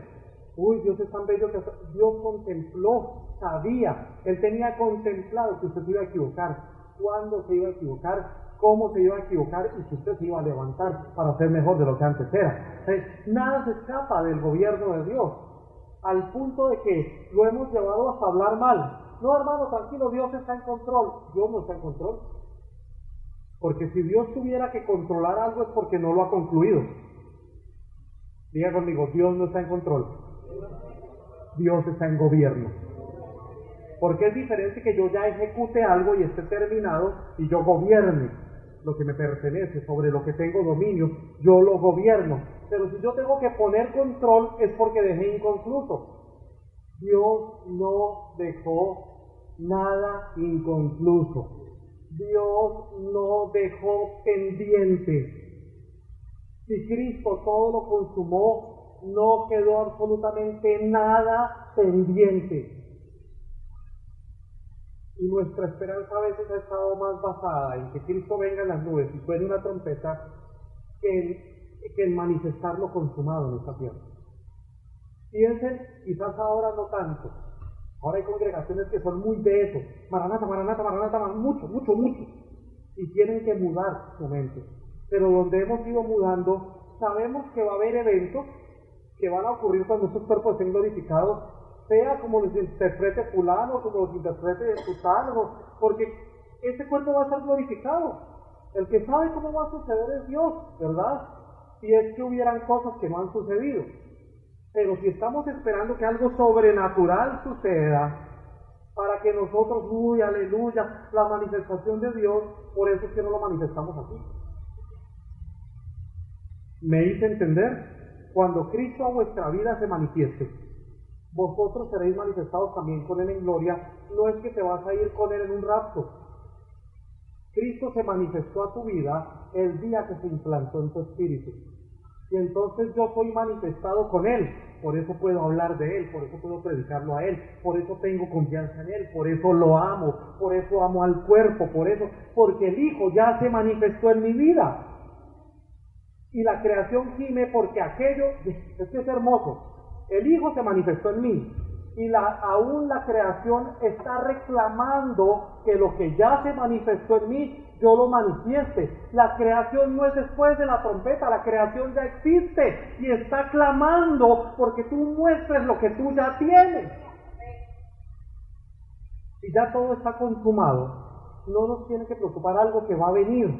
Uy, Dios es tan bello que Dios contempló sabía, él tenía contemplado que usted se iba a equivocar, cuándo se iba a equivocar, cómo se iba a equivocar y que usted se iba a levantar para ser mejor de lo que antes era. nada se escapa del gobierno de Dios, al punto de que lo hemos llevado hasta hablar mal. No, hermano, tranquilo, Dios está en control. Dios no está en control. Porque si Dios tuviera que controlar algo es porque no lo ha concluido. Diga conmigo, Dios no está en control. Dios está en gobierno. Porque es diferente que yo ya ejecute algo y esté terminado y yo gobierne lo que me pertenece, sobre lo que tengo dominio, yo lo gobierno. Pero si yo tengo que poner control es porque dejé inconcluso. Dios no dejó nada inconcluso. Dios no dejó pendiente. Si Cristo todo lo consumó, no quedó absolutamente nada pendiente. Y nuestra esperanza a veces ha estado más basada en que Cristo venga en las nubes y suene una trompeta que en, que en manifestar lo consumado en esta tierra. Piensen, quizás ahora no tanto. Ahora hay congregaciones que son muy de eso. Maranata, maranata, maranata, mucho, mucho, mucho. Y tienen que mudar su mente. Pero donde hemos ido mudando, sabemos que va a haber eventos que van a ocurrir cuando estos cuerpos estén glorificados sea como los interprete fulano, como los interprete sutano, porque ese cuerpo va a ser glorificado. El que sabe cómo va a suceder es Dios, ¿verdad? Si es que hubieran cosas que no han sucedido. Pero si estamos esperando que algo sobrenatural suceda, para que nosotros, uy, aleluya, la manifestación de Dios, por eso es que no lo manifestamos así. Me hice entender, cuando Cristo a vuestra vida se manifieste, vosotros seréis manifestados también con Él en gloria, no es que te vas a ir con Él en un rapto. Cristo se manifestó a tu vida el día que se implantó en tu espíritu. Y entonces yo soy manifestado con Él. Por eso puedo hablar de Él, por eso puedo predicarlo a Él, por eso tengo confianza en Él, por eso lo amo, por eso amo al cuerpo, por eso, porque el Hijo ya se manifestó en mi vida. Y la creación gime porque aquello, es que es hermoso, el Hijo se manifestó en mí, y la, aún la creación está reclamando que lo que ya se manifestó en mí, yo lo manifieste. La creación no es después de la trompeta, la creación ya existe y está clamando porque tú muestres lo que tú ya tienes. Y ya todo está consumado, no nos tiene que preocupar algo que va a venir.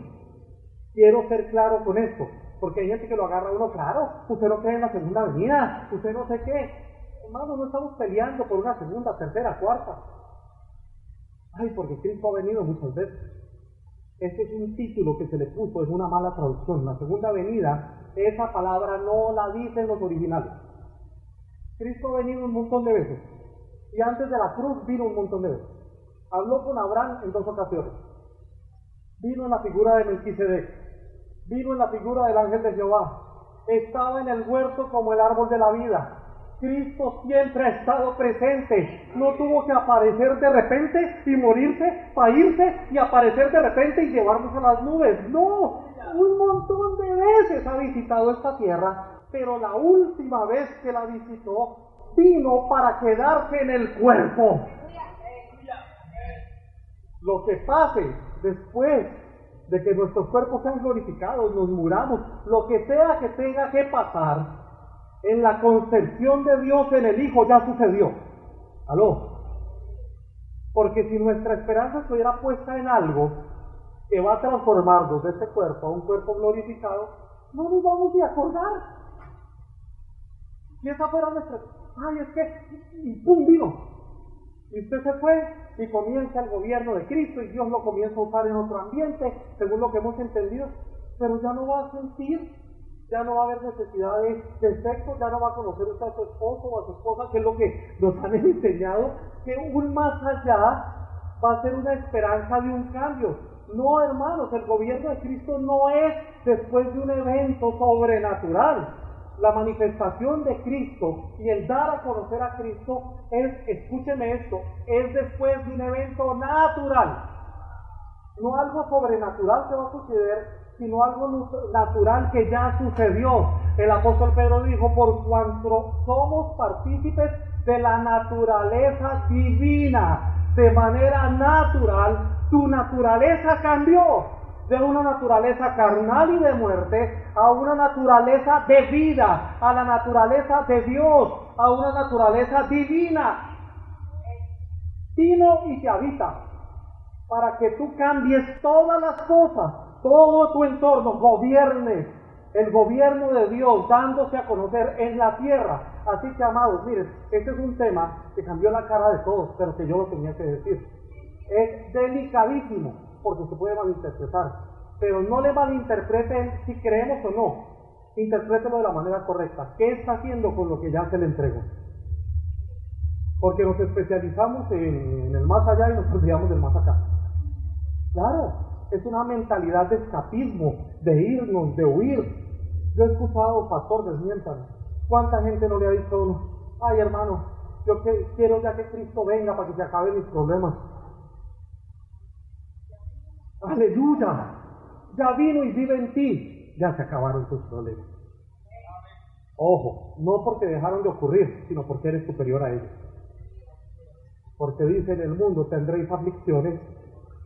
Quiero ser claro con esto, porque hay gente que lo agarra uno, claro, usted no cree en la segunda venida, usted no sé qué, Hermanos, no estamos peleando por una segunda, tercera, cuarta. Ay, porque Cristo ha venido muchas veces. Este es un título que se le puso, es una mala traducción. La segunda venida, esa palabra no la dicen los originales. Cristo ha venido un montón de veces. Y antes de la cruz vino un montón de veces. Habló con Abraham en dos ocasiones. Vino en la figura de Melquisedec. Vino en la figura del ángel de Jehová. Estaba en el huerto como el árbol de la vida. Cristo siempre ha estado presente. No tuvo que aparecer de repente y morirse para irse y aparecer de repente y llevarnos a las nubes. No, un montón de veces ha visitado esta tierra, pero la última vez que la visitó vino para quedarse en el cuerpo. Lo que pase después de que nuestros cuerpos sean glorificados, nos muramos, lo que sea que tenga que pasar, en la concepción de Dios en el Hijo ya sucedió. ¿Aló? Porque si nuestra esperanza estuviera puesta en algo que va a transformarnos de este cuerpo a un cuerpo glorificado, no nos vamos a acordar. Y esa fuera nuestra... Ay, es que... Y ¡pum! vino. Y usted se fue y comienza el gobierno de Cristo y Dios lo comienza a usar en otro ambiente, según lo que hemos entendido, pero ya no va a sentir ya no va a haber necesidad de, sexo, ya no va a conocer usted a su esposo o a su esposa, que es lo que nos han enseñado, que un más allá va a ser una esperanza de un cambio. No, hermanos, el gobierno de Cristo no es después de un evento sobrenatural. La manifestación de Cristo y el dar a conocer a Cristo es, escúcheme esto, es después de un evento natural. No algo sobrenatural que va a suceder sino algo natural que ya sucedió. El apóstol Pedro dijo, por cuanto somos partícipes de la naturaleza divina, de manera natural, tu naturaleza cambió de una naturaleza carnal y de muerte a una naturaleza de vida, a la naturaleza de Dios, a una naturaleza divina. Vino y te habita para que tú cambies todas las cosas todo tu entorno gobierne el gobierno de Dios dándose a conocer en la tierra. Así que, amados, miren, este es un tema que cambió la cara de todos, pero que yo lo tenía que decir. Es delicadísimo, porque se puede malinterpretar, pero no le malinterpreten si creemos o no. Interprételo de la manera correcta. ¿Qué está haciendo con lo que ya se le entregó? Porque nos especializamos en, el más allá y nos olvidamos del más acá. Claro, es una mentalidad de escapismo, de irnos, de huir. Yo he escuchado, pastor, desmientan. ¿Cuánta gente no le ha dicho a uno, ay hermano, yo quiero ya que Cristo venga para que se acaben mis problemas? Aleluya, ya vino y vive en ti, ya se acabaron tus problemas. Ojo, no porque dejaron de ocurrir, sino porque eres superior a ellos. Porque dice en el mundo tendréis aflicciones,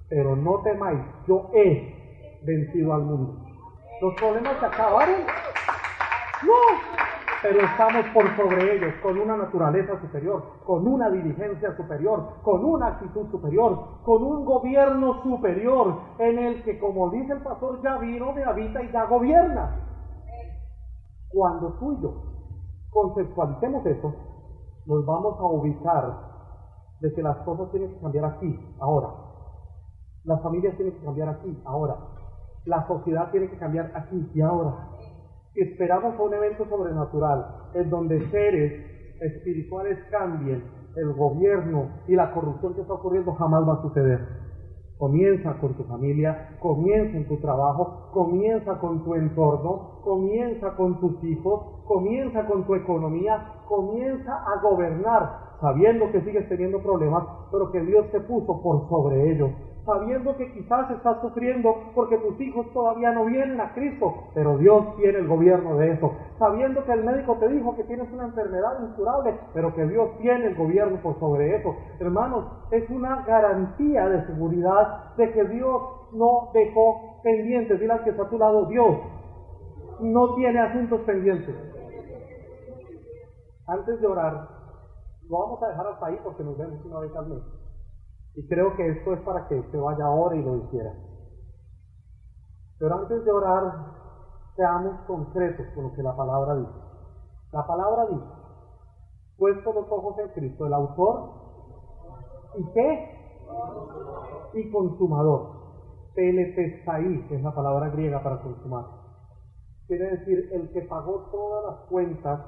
pero no temáis, yo he vencido al mundo. ¿Los problemas se acabaron? No, pero estamos por sobre ellos con una naturaleza superior, con una diligencia superior, con una actitud superior, con un gobierno superior en el que, como dice el pastor, ya vino, me habita y ya gobierna. Cuando tú y yo conceptualicemos eso, nos vamos a ubicar de que las cosas tienen que cambiar aquí, ahora. Las familias tienen que cambiar aquí, ahora. La sociedad tiene que cambiar aquí y ahora. Esperamos un evento sobrenatural en donde seres espirituales cambien, el gobierno y la corrupción que está ocurriendo jamás va a suceder. Comienza con tu familia, comienza en tu trabajo, comienza con tu entorno, comienza con tus hijos, comienza con tu economía, comienza a gobernar, sabiendo que sigues teniendo problemas, pero que Dios te puso por sobre ellos sabiendo que quizás estás sufriendo porque tus hijos todavía no vienen a Cristo, pero Dios tiene el gobierno de eso, sabiendo que el médico te dijo que tienes una enfermedad incurable, pero que Dios tiene el gobierno por sobre eso. Hermanos, es una garantía de seguridad de que Dios no dejó pendientes. Dile que está a tu lado, Dios no tiene asuntos pendientes. Antes de orar, lo vamos a dejar hasta ahí porque nos vemos una vez al mes. Y creo que esto es para que usted vaya ahora y lo hiciera. Pero antes de orar, seamos concretos con lo que la palabra dice. La palabra dice, puesto los ojos en Cristo, el autor y qué? Y consumador. Teletestai, que es la palabra griega para consumar. Quiere decir el que pagó todas las cuentas,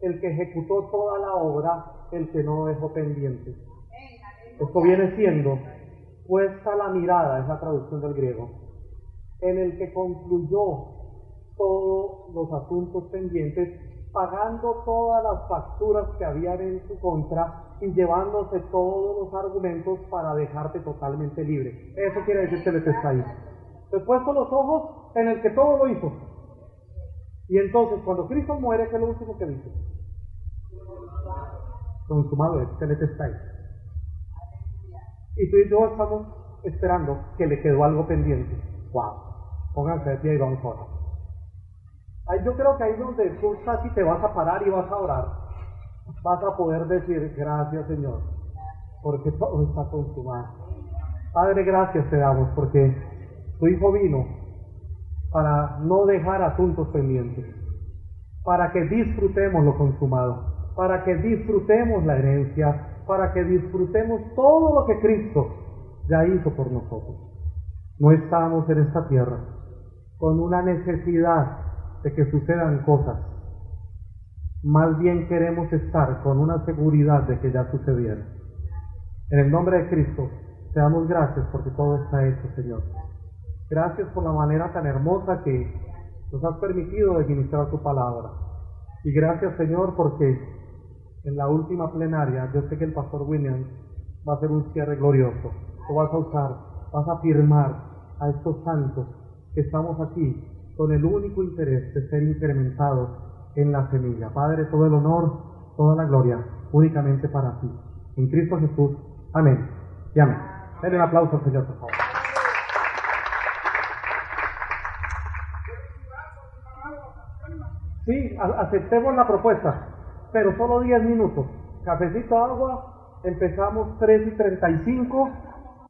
el que ejecutó toda la obra, el que no dejó pendiente. Esto viene siendo puesta la mirada, es la traducción del griego, en el que concluyó todos los asuntos pendientes, pagando todas las facturas que habían en su contra y llevándose todos los argumentos para dejarte totalmente libre. Eso quiere decir que le está ahí. Después con los ojos en el que todo lo hizo. Y entonces cuando Cristo muere, ¿qué es lo último que dice? Consumado es, que. Y tú y yo estamos esperando que le quedó algo pendiente. ¡Wow! Pónganse de pie y vamos a orar. yo creo que ahí donde tú y te vas a parar y vas a orar, vas a poder decir, gracias Señor, porque todo está consumado. Padre, gracias te damos, porque tu Hijo vino para no dejar asuntos pendientes, para que disfrutemos lo consumado, para que disfrutemos la herencia, para que disfrutemos todo lo que Cristo ya hizo por nosotros. No estamos en esta tierra con una necesidad de que sucedan cosas. Más bien queremos estar con una seguridad de que ya sucedieron. En el nombre de Cristo, te damos gracias porque todo está hecho, Señor. Gracias por la manera tan hermosa que nos has permitido de ministrar tu palabra. Y gracias, Señor, porque en la última plenaria, yo sé que el pastor Williams va a hacer un cierre glorioso. Tú vas a usar, vas a firmar a estos santos que estamos aquí con el único interés de ser incrementados en la semilla. Padre, todo el honor, toda la gloria, únicamente para ti. En Cristo Jesús. Amén. Y amén. Denle un aplauso Señor, por favor. Sí, aceptemos la propuesta pero solo 10 minutos. Cafecito, agua, empezamos 3 y 35